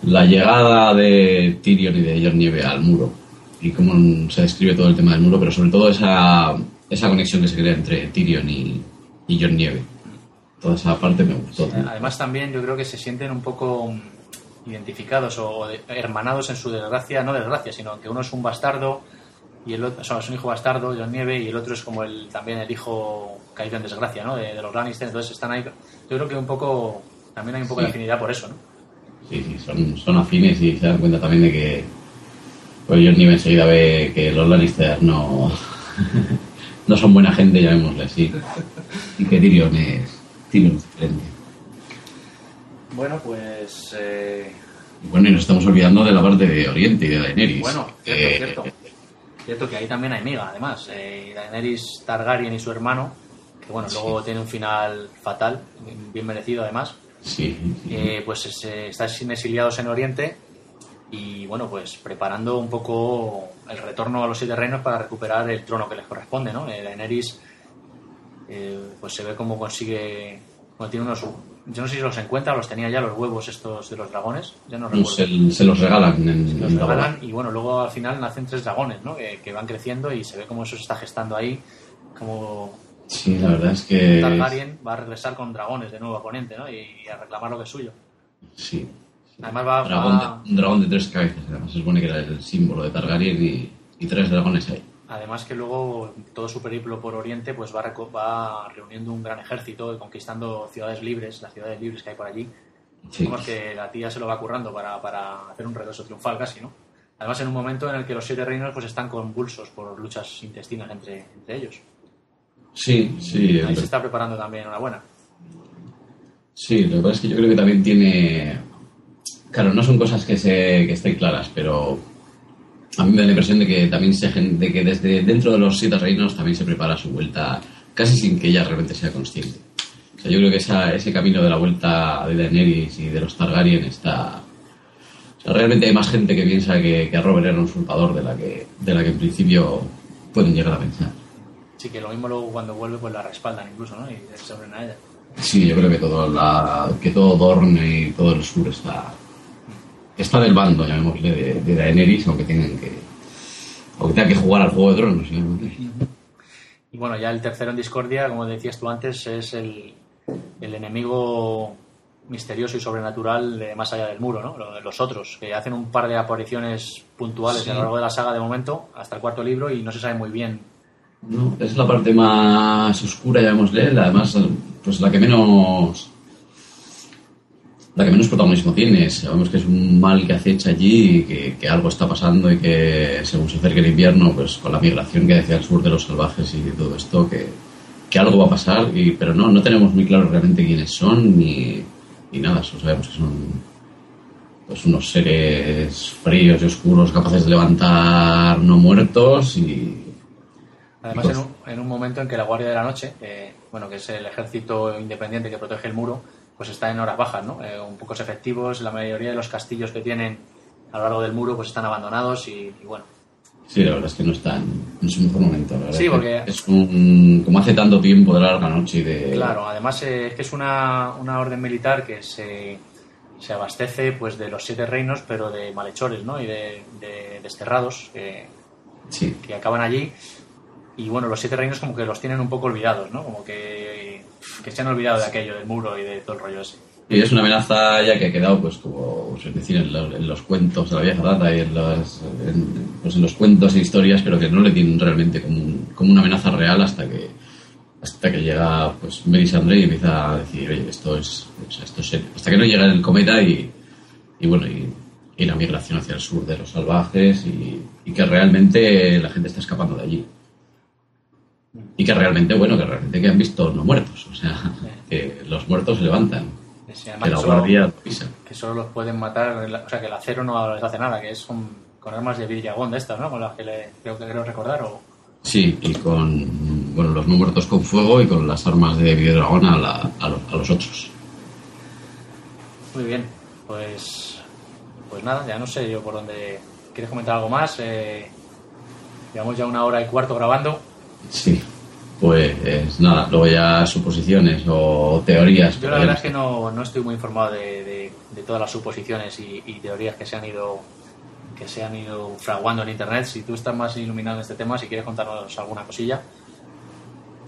C: la llegada de Tyrion y de Jon Nieve al muro y cómo se describe todo el tema del muro, pero sobre todo esa, esa conexión que se crea entre Tyrion y, y Jon Nieve. Toda esa parte me gustó.
B: Además también yo creo que se sienten un poco identificados o hermanados en su desgracia, no desgracia, sino que uno es un bastardo y el otro, o sea, es un hijo bastardo, Jon Nieve, y el otro es como el también el hijo caído en desgracia, ¿no? De, los Lannister, entonces están ahí. Yo creo que un poco, también hay un poco de afinidad por eso, ¿no?
C: Sí, sí, son, son afines y se dan cuenta también de que pues Jon Nieve enseguida ve que los Lannister no, no son buena gente, llamémosle así, y que Tyrion es,
B: Bueno, pues... Eh...
C: Bueno, y nos estamos olvidando de la parte de Oriente y de Daenerys.
B: Bueno, cierto, cierto. Cierto que ahí también hay miga, además. Eh, Daenerys Targaryen y su hermano, que bueno, luego tiene un final fatal, bien merecido además.
C: Sí.
B: Eh, pues están exiliados en Oriente y bueno, pues preparando un poco el retorno a los siete reinos para recuperar el trono que les corresponde, ¿no? Eh, pues se ve cómo consigue, bueno, tiene unos yo no sé si los encuentra, los tenía ya los huevos estos de los dragones. Ya no
C: recuerdo. Se, los regalan. En,
B: los regalan y bueno, luego al final nacen tres dragones, ¿no? Que, van creciendo y se ve cómo eso se está gestando ahí. Como.
C: Sí, la verdad es que.
B: Targaryen va a regresar con dragones de nuevo a Ponente, ¿no? Y, a reclamar lo que es suyo.
C: Sí.
B: Además va.
C: Dragón un dragón de tres cabezas, además. Se supone que era el símbolo de Targaryen y, y tres dragones ahí.
B: Además que luego todo su periplo por Oriente pues va, va reuniendo un gran ejército y conquistando ciudades libres, las ciudades libres que hay por allí. Sí. que la tía se lo va currando para, para hacer un regreso triunfal casi, ¿no? Además en un momento en el que los siete reinos pues están convulsos por luchas intestinas entre, entre ellos.
C: Sí, sí.
B: Ahí se está preparando también una buena.
C: Sí, lo que pasa es que yo creo que también tiene... Claro, no son cosas que, se, que estén claras, pero a mí me da la impresión de que también se, de que desde dentro de los siete reinos también se prepara su vuelta casi sin que ella realmente sea consciente. O sea, yo creo que esa, ese camino de la vuelta de Daenerys y de los Targaryen está... O sea, realmente hay más gente que piensa que, que Robert era un usurpador de la que, de la que en principio pueden llegar a pensar.
B: Sí, que lo mismo luego cuando vuelve pues la respaldan incluso, ¿no? Y se a ella.
C: Sí, yo creo que todo, la, que todo Dorne y todo el sur está está del bando, llamémosle, de, de Daenerys, aunque tengan que, aunque tengan que jugar al Juego de Tronos.
B: Y bueno, ya el tercero en discordia, como decías tú antes, es el, el enemigo misterioso y sobrenatural de más allá del muro, ¿no? Los otros, que hacen un par de apariciones puntuales a lo largo de la saga de momento, hasta el cuarto libro, y no se sabe muy bien.
C: No, es la parte más oscura, llamémosle, además, pues la que menos la que menos protagonismo tiene. Sabemos que es un mal que acecha allí y que, algo está pasando y que según se acerque el invierno, pues con la migración que hacia el sur de los salvajes y todo esto, que, que algo va a pasar, y, pero no, no tenemos muy claro realmente quiénes son ni, ni nada, solo sabemos que son pues unos seres fríos y oscuros capaces de levantar no muertos y...
B: Además, en, un, en un, momento en que la Guardia de la Noche, bueno, que es el ejército independiente que protege el muro, pues está en horas bajas, ¿no? Eh, un pocos efectivos, la mayoría de los castillos que tienen a lo largo del muro pues están abandonados y, bueno.
C: Sí, la verdad es que no están en su mejor momento. La
B: sí, porque...
C: Es un, como hace tanto tiempo de larga noche y de...
B: Claro, además eh, es que es una, una orden militar que se, se, abastece pues de los siete reinos, pero de malhechores, ¿no? Y de, de desterrados que,
C: sí.
B: que acaban allí. Y bueno, los siete reinos como que los tienen un poco olvidados, ¿no? Como que que se han olvidado de aquello, del muro y de todo el rollo ese.
C: Y es una amenaza ya que ha quedado, pues, como se decir, en los, cuentos de la vieja data y en los, pues en los cuentos e historias, pero que no le tienen realmente como, como una amenaza real hasta que hasta que llega pues Melisandre y empieza a decir, oye, esto es, esto es. Hasta que no llega el cometa y, y bueno, y, y, la migración hacia el sur de los salvajes y que realmente la gente está escapando de allí y que realmente, bueno, que realmente que han visto no muertos, o sea, que los muertos se levantan, que la guardia pisa.
B: Que solo los pueden matar, o sea, que el acero no les hace nada, que es con, armas de vidriagón de estas, ¿no? Con las que le, creo que creo recordar, o...
C: Sí, y con bueno, los no muertos con fuego y con las armas de videodragón a, la- a, los, a los otros.
B: Muy bien, pues, pues nada, ya no sé yo por dónde. ¿Quieres comentar algo más? Eh, llevamos ya una hora y cuarto grabando.
C: Sí, pues nada, luego ya suposiciones o teorías.
B: Yo la verdad es que no, no estoy muy informado de, de- de todas las suposiciones y, y teorías que se han ido que se han ido fraguando en internet. Si tú estás más iluminado en este tema, si quieres contarnos alguna cosilla.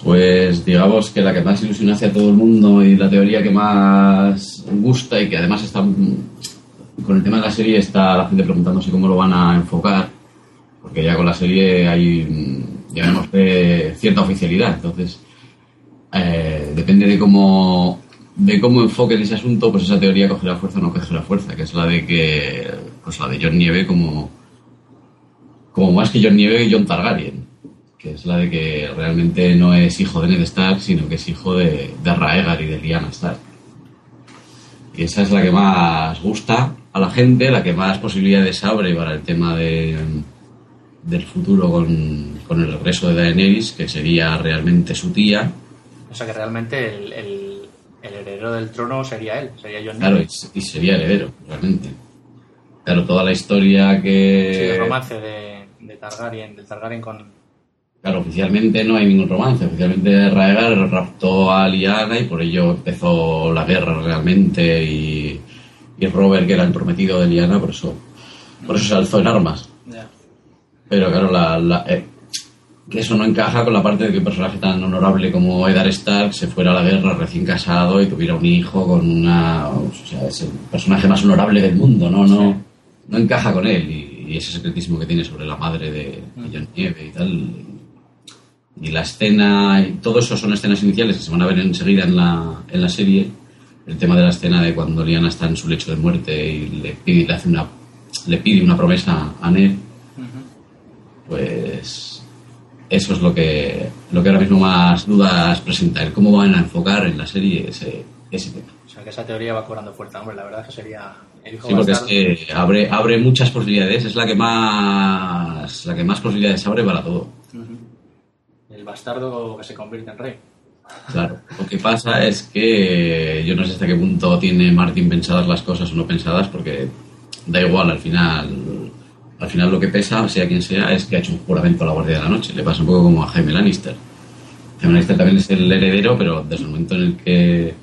C: Pues digamos que la que más ilusiona hacia todo el mundo y la teoría que más gusta y que además está con el tema de la serie está la gente preguntándose cómo lo van a enfocar, porque ya con la serie hay ya vemos de cierta oficialidad, entonces eh, depende de cómo de cómo enfoquen ese asunto, pues esa teoría cogerá fuerza o no cogerá fuerza, que es la de que pues la de John Nieve como como más que John Nieve John Targaryen que es la de que realmente no es hijo de Ned Stark, sino que es hijo de, de Raegar y de Lyanna Stark. Y esa es la que más gusta a la gente, la que más posibilidades abre para el tema de, del futuro con, con el regreso de Daenerys, que sería realmente su tía.
B: O sea que realmente el, el- el heredero del trono sería él, sería John
C: Claro, y, y sería heredero, realmente. Claro, toda la historia que...
B: Sí, el romance de, de Targaryen, del Targaryen con.
C: Claro, oficialmente no hay ningún romance. Oficialmente Raegar raptó a Lyanna y por ello empezó la guerra realmente y, y Robert, que era el prometido de Lyanna, por eso, por eso se alzó en armas.
B: Ya.
C: Pero claro, la, la- eh, que eso no encaja con la parte de que un personaje tan honorable como Eddard Stark se fuera a la guerra recién casado y tuviera un hijo con una... O sea, es el personaje más honorable del mundo, ¿no? No, no encaja con él y, y ese secretismo que tiene sobre la madre de, de John Nieve y tal. Y la escena, y todo eso son escenas iniciales que se van a ver enseguida en la, en la serie. El tema de la escena de cuando Lyanna está en su lecho de muerte y le pide, le hace una, le pide una promesa a Ned, pues eso es lo que, lo que ahora mismo más dudas presenta, el cómo van a enfocar en la serie ese, ese tema.
B: O sea que esa teoría va cobrando fuerza, hombre. La verdad es que sería el
C: Sí, porque es que abre, abre muchas posibilidades, es la que más la que más posibilidades abre para todo.
B: El bastardo que se convierte en rey.
C: Claro. Lo que pasa es que yo no sé hasta qué punto tiene Martin pensadas las cosas o no pensadas, porque da igual, al final, al final lo que pesa, sea quien sea, es que ha hecho un juramento a la Guardia de la Noche. Le pasa un poco como a Jaime Lannister. Jaime Lannister también es el heredero, pero desde el momento en el que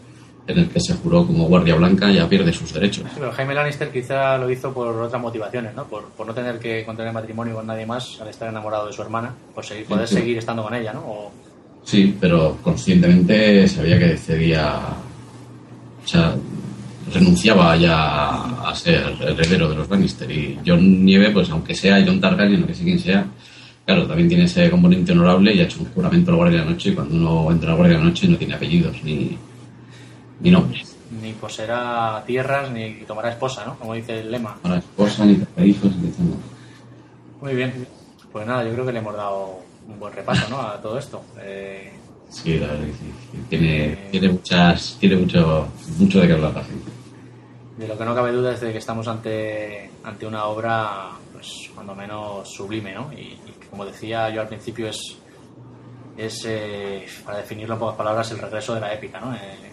C: en el que se juró como Guardia Blanca ya pierde sus derechos.
B: Sí, pero Jaime Lannister quizá lo hizo por otras motivaciones, ¿no? Por, por no tener que contraer matrimonio con nadie más al estar enamorado de su hermana, por seguir, poder
C: Sí.
B: seguir estando con ella, ¿no? O-
C: Sí, pero conscientemente sabía que cedía. O sea, renunciaba ya a ser heredero de los Lannister. Y John Nieve, pues aunque sea John Targaryen, aunque sea quien sea, claro, también tiene ese componente honorable y ha hecho un juramento a la Guardia de la Noche. Y cuando uno entra a la Guardia de la Noche no tiene apellidos ni, ni nombres.
B: ni poseerá tierras ni tomará esposa, ¿no? Como dice el lema.
C: Para esposa, ni para hijos, ni nada.
B: Muy bien. Pues nada, yo creo que le hemos dado un buen repaso, ¿no? A todo esto. Eh,
C: Sí, la verdad que sí. Tiene, tiene, muchas, tiene mucho, mucho de qué hablar la gente.
B: de lo que no cabe duda es de que estamos ante, ante una obra, pues, cuando menos sublime, ¿no? Y, y que, como decía yo al principio, es, es eh, para definirlo en pocas palabras, el regreso de la épica, ¿no? Eh,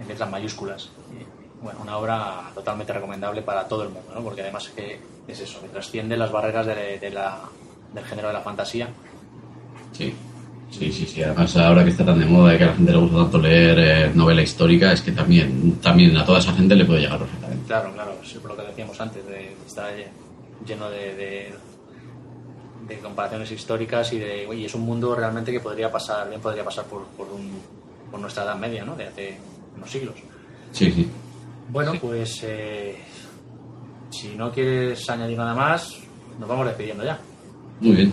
B: en letras mayúsculas. Bueno, una obra totalmente recomendable para todo el mundo, ¿no? Porque además es que es eso, que trasciende las barreras de, de la, del género de la fantasía.
C: Sí, sí, sí, sí. Además, ahora que está tan de moda y que a la gente le gusta tanto leer eh, novela histórica, es que también, también a toda esa gente le puede llegar perfectamente.
B: Claro, claro, es por lo que decíamos antes, de estar lleno de, de, de comparaciones históricas y de oye, es un mundo realmente que podría pasar, bien podría pasar por, por, un, por nuestra edad media, ¿no? De hace unos siglos.
C: Sí, sí.
B: Bueno, pues eh, si no quieres añadir nada más, nos vamos despidiendo ya.
C: Muy bien.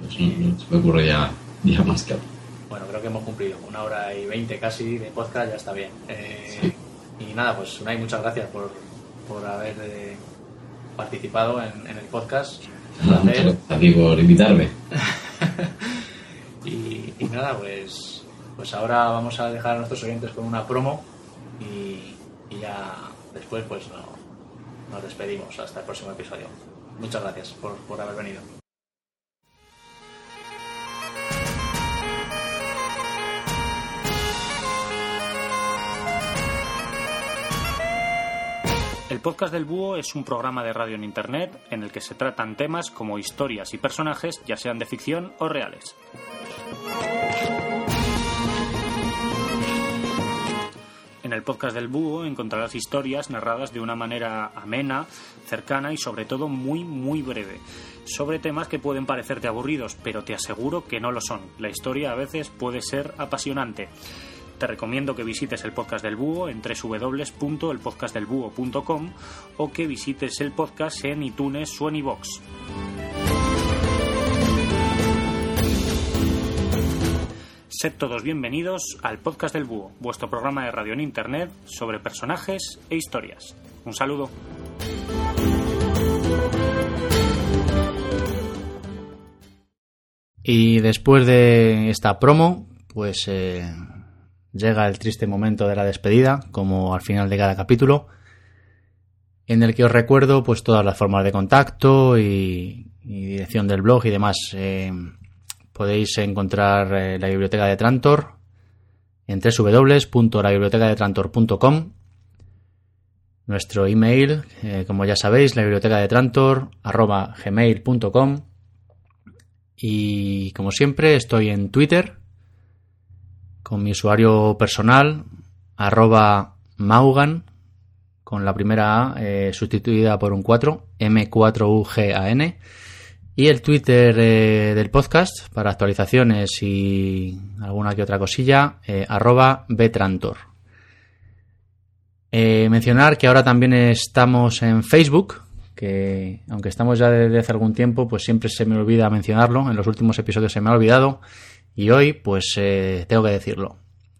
C: Pues no, no se me ocurre ya, ya más que.
B: Bueno, creo que hemos cumplido una hora y veinte casi de podcast, ya está bien. Eh, Y nada, pues Unai, muchas gracias por, por haber eh, participado en, en el podcast. Un
C: muchas gracias a ti por invitarme.
B: Y, y nada, pues, pues ahora vamos a dejar a nuestros oyentes con una promo y, y ya después pues no- nos despedimos hasta el próximo episodio. Muchas gracias por, por haber venido.
D: Podcast del Búho es un programa de radio en Internet en el que se tratan temas como historias y personajes, ya sean de ficción o reales. En el podcast del Búho encontrarás historias narradas de una manera amena, cercana y sobre todo muy muy breve, sobre temas que pueden parecerte aburridos, pero te aseguro que no lo son. La historia a veces puede ser apasionante te recomiendo que visites el podcast del búho en www.elpodcastdelbúho.com o que visites el podcast en iTunes o en iVoox. Sed todos bienvenidos al podcast del búho, vuestro programa de radio en internet sobre personajes e historias. Un saludo.
B: Y después de esta promo, pues eh, llega el triste momento de la despedida, como al final de cada capítulo, en el que os recuerdo pues todas las formas de contacto y, dirección del blog y demás. Eh, podéis encontrar eh, la biblioteca de Trantor en www.labibliotecadetrantor.com nuestro email, eh, como ya sabéis, la biblioteca de Trantor, gmail.com y como siempre estoy en Twitter con mi usuario personal, arroba Maugan, con la primera A eh, sustituida por un 4, M4UGAN, y el Twitter eh, del podcast para actualizaciones y alguna que otra cosilla, eh, arroba Betrantor. mencionar que ahora también estamos en Facebook, que aunque estamos ya desde hace algún tiempo, pues siempre se me olvida mencionarlo, en los últimos episodios se me ha olvidado, y hoy, pues eh, tengo que decirlo.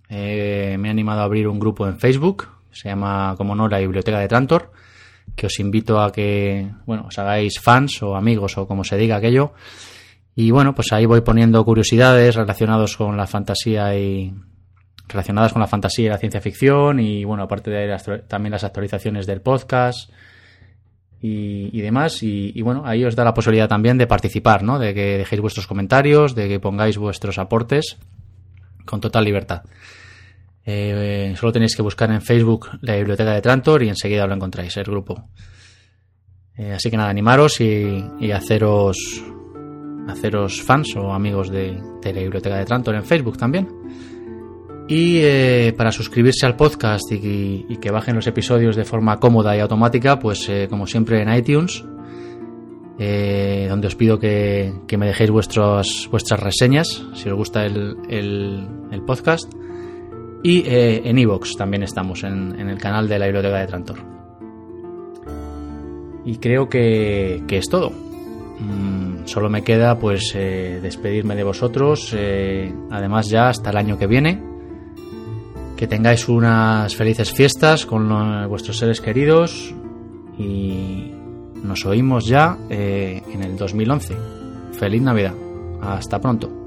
B: me he animado a abrir un grupo en Facebook, se llama, como no, la Biblioteca de Trantor, que os invito a que, bueno, os hagáis fans o amigos o como se diga aquello. Y bueno, pues ahí voy poniendo curiosidades relacionadas con la fantasía y relacionadas con la fantasía y la ciencia ficción y bueno, aparte de ahí también las actualizaciones del podcast, y, demás. Y, bueno, ahí os da la posibilidad también de participar, ¿no? De que dejéis vuestros comentarios, de que pongáis vuestros aportes con total libertad. Eh, solo tenéis que buscar en Facebook la biblioteca de Trantor y enseguida lo encontráis, el grupo. Eh, así que nada, animaros y, haceros haceros fans o amigos de, de la biblioteca de Trantor en Facebook también. Y eh, para suscribirse al podcast y, que bajen los episodios de forma cómoda y automática, pues eh, como siempre en iTunes, eh, donde os pido que, me dejéis vuestras reseñas, si os gusta el, el, podcast. Y en iVoox también estamos, en, el canal de la Biblioteca de Trantor. Y creo que, que es todo. Mm, solo me queda pues despedirme de vosotros, además ya hasta el año que viene que tengáis unas felices fiestas con vuestros seres queridos y nos oímos ya eh, en el 2011. Feliz Navidad. Hasta pronto.